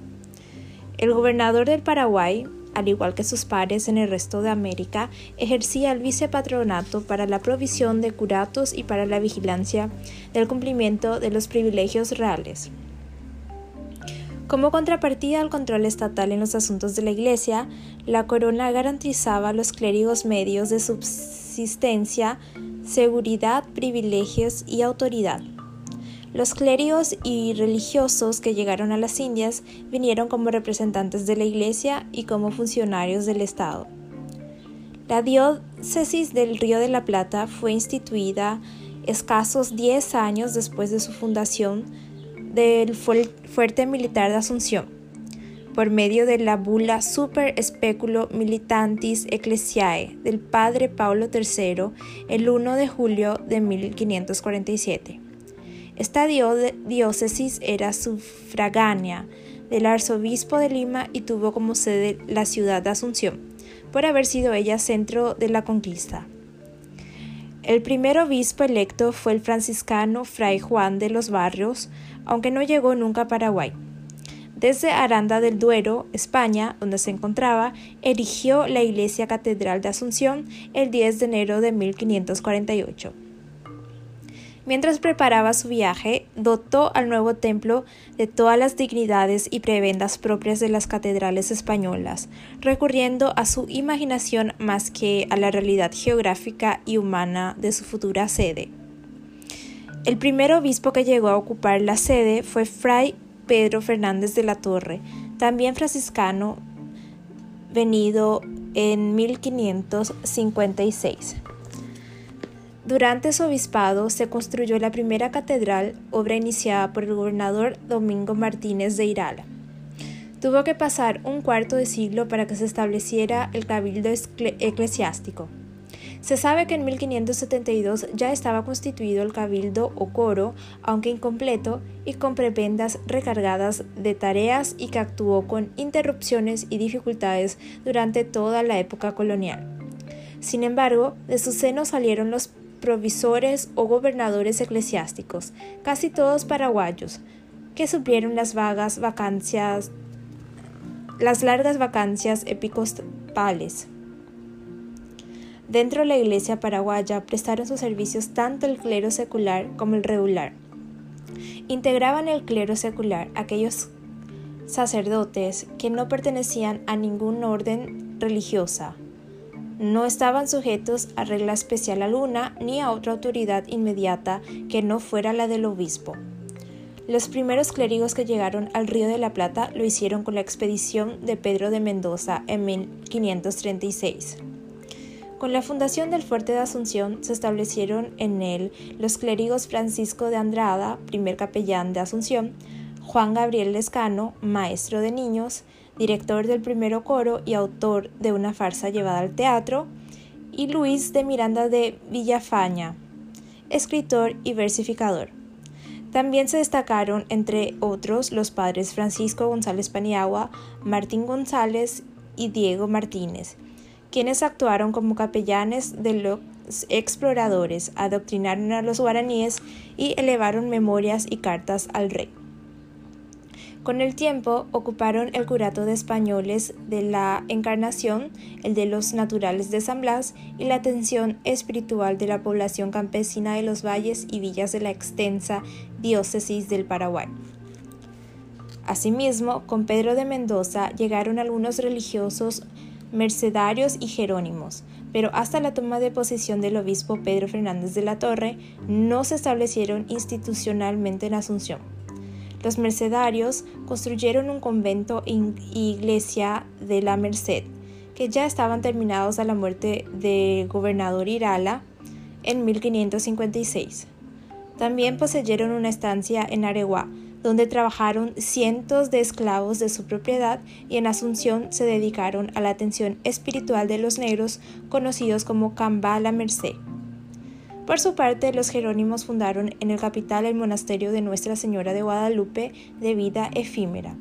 El gobernador del Paraguay, al igual que sus pares en el resto de América, ejercía el vicepatronato para la provisión de curatos y para la vigilancia del cumplimiento de los privilegios reales. Como contrapartida al control estatal en los asuntos de la Iglesia, la corona garantizaba a los clérigos medios de subsistencia, seguridad, privilegios y autoridad. Los clérigos y religiosos que llegaron a las Indias vinieron como representantes de la Iglesia y como funcionarios del Estado. La diócesis del Río de la Plata fue instituida escasos 10 años después de su fundación del fuerte militar de Asunción, por medio de la bula Super Speculo Militantis Ecclesiae del padre Paulo III el 1 de julio de 1547. Esta diócesis era sufragánea del arzobispo de Lima y tuvo como sede la ciudad de Asunción, por haber sido ella centro de la conquista. El primer obispo electo fue el franciscano Fray Juan de los Barrios, aunque no llegó nunca a Paraguay. Desde Aranda del Duero, España, donde se encontraba, erigió la iglesia catedral de Asunción el 10 de enero de 1548. Mientras preparaba su viaje, dotó al nuevo templo de todas las dignidades y prebendas propias de las catedrales españolas, recurriendo a su imaginación más que a la realidad geográfica y humana de su futura sede. El primer obispo que llegó a ocupar la sede fue Fray Pedro Fernández de la Torre, también franciscano, venido en 1556. Durante su obispado se construyó la primera catedral, obra iniciada por el gobernador Domingo Martínez de Irala. Tuvo que pasar un cuarto de siglo para que se estableciera el cabildo eclesiástico. Se sabe que en 1572 ya estaba constituido el cabildo o coro, aunque incompleto, y con prebendas recargadas de tareas y que actuó con interrupciones y dificultades durante toda la época colonial. Sin embargo, de su seno salieron los provisores o gobernadores eclesiásticos, casi todos paraguayos, que suplieron las vagas vacancias, las largas vacancias episcopales. Dentro de la iglesia paraguaya prestaron sus servicios tanto el clero secular como el regular. Integraban el clero secular aquellos sacerdotes que no pertenecían a ningún orden religiosa, no estaban sujetos a regla especial alguna ni a otra autoridad inmediata que no fuera la del obispo. Los primeros clérigos que llegaron al Río de la Plata lo hicieron con la expedición de Pedro de Mendoza en 1536. Con la fundación del fuerte de Asunción se establecieron en él los clérigos Francisco de Andrada, primer capellán de Asunción, Juan Gabriel Lescano, maestro de niños, director del primero coro y autor de una farsa llevada al teatro, y Luis de Miranda de Villafaña, escritor y versificador. También se destacaron, entre otros, los padres Francisco González Paniagua, Martín González y Diego Martínez, quienes actuaron como capellanes de los exploradores, adoctrinaron a los guaraníes y elevaron memorias y cartas al rey. Con el tiempo ocuparon el curato de españoles de la Encarnación, el de los naturales de San Blas y la atención espiritual de la población campesina de los valles y villas de la extensa diócesis del Paraguay. Asimismo, con Pedro de Mendoza llegaron algunos religiosos mercedarios y jerónimos, pero hasta la toma de posesión del obispo Pedro Fernández de la Torre no se establecieron institucionalmente en Asunción. Los mercedarios construyeron un convento e iglesia de la Merced, que ya estaban terminados a la muerte del gobernador Irala en 1556. También poseyeron una estancia en Areguá, donde trabajaron cientos de esclavos de su propiedad y en Asunción se dedicaron a la atención espiritual de los negros conocidos como Camba la Merced. Por su parte, los jerónimos fundaron en el capital el monasterio de Nuestra Señora de Guadalupe de vida efímera.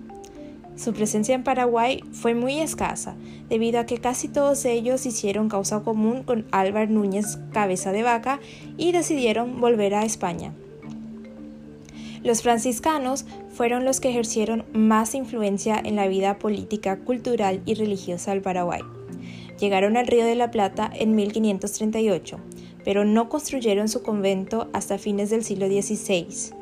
Su presencia en Paraguay fue muy escasa, debido a que casi todos ellos hicieron causa común con Álvar Núñez Cabeza de Vaca y decidieron volver a España. Los franciscanos fueron los que ejercieron más influencia en la vida política, cultural y religiosa del Paraguay. Llegaron al Río de la Plata en 1538 pero no construyeron su convento hasta fines del siglo XVI.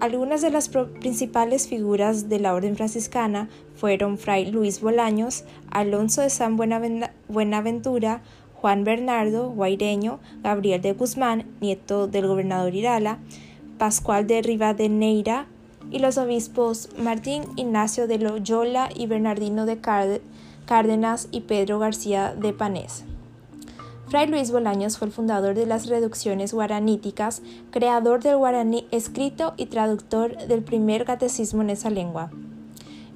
Algunas de las principales figuras de la orden franciscana fueron Fray Luis Bolaños, Alonso de San Buenaventura, Juan Bernardo Guaireño, Gabriel de Guzmán, nieto del gobernador Irala, Pascual de Rivadeneira y los obispos Martín Ignacio de Loyola y Bernardino de Cárdenas y Pedro García de Panés. Fray Luis Bolaños fue el fundador de las reducciones guaraníticas, creador del guaraní escrito y traductor del primer catecismo en esa lengua.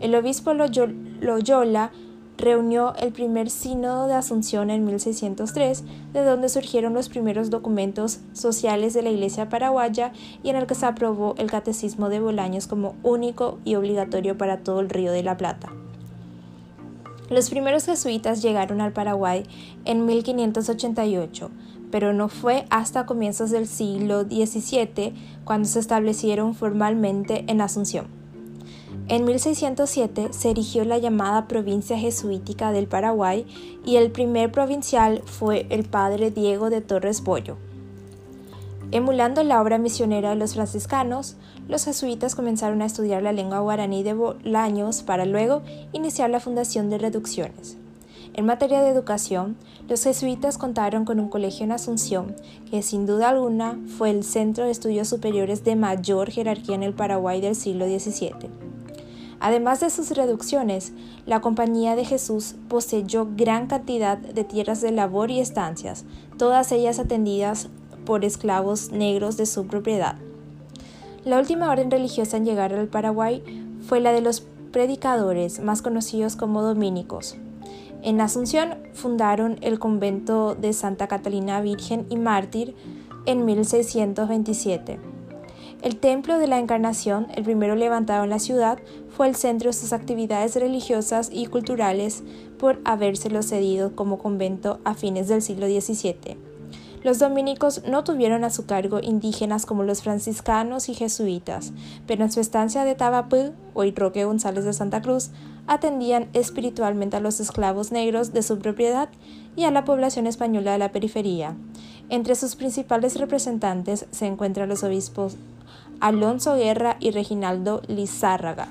El obispo Loyola reunió el primer sínodo de Asunción en 1603, de donde surgieron los primeros documentos sociales de la Iglesia paraguaya y en el que se aprobó el catecismo de Bolaños como único y obligatorio para todo el Río de la Plata. Los primeros jesuitas llegaron al Paraguay en 1588, pero no fue hasta comienzos del siglo XVII cuando se establecieron formalmente en Asunción. En 1607 se erigió la llamada provincia jesuítica del Paraguay y el primer provincial fue el padre Diego de Torres Bollo. Emulando la obra misionera de los franciscanos, los jesuitas comenzaron a estudiar la lengua guaraní de Bolaños para luego iniciar la fundación de reducciones. En materia de educación, los jesuitas contaron con un colegio en Asunción, que sin duda alguna fue el centro de estudios superiores de mayor jerarquía en el Paraguay del siglo XVII. Además de sus reducciones, la Compañía de Jesús poseyó gran cantidad de tierras de labor y estancias, todas ellas atendidas por esclavos negros de su propiedad. La última orden religiosa en llegar al Paraguay fue la de los predicadores, más conocidos como dominicos. En Asunción fundaron el convento de Santa Catalina Virgen y Mártir en 1627. El Templo de la Encarnación, el primero levantado en la ciudad, fue el centro de sus actividades religiosas y culturales, por habérselo cedido como convento a fines del siglo XVII. Los dominicos no tuvieron a su cargo indígenas como los franciscanos y jesuitas, pero en su estancia de Tabapú, hoy Roque González de Santa Cruz, atendían espiritualmente a los esclavos negros de su propiedad y a la población española de la periferia. Entre sus principales representantes se encuentran los obispos Alonso Guerra y Reginaldo Lizárraga.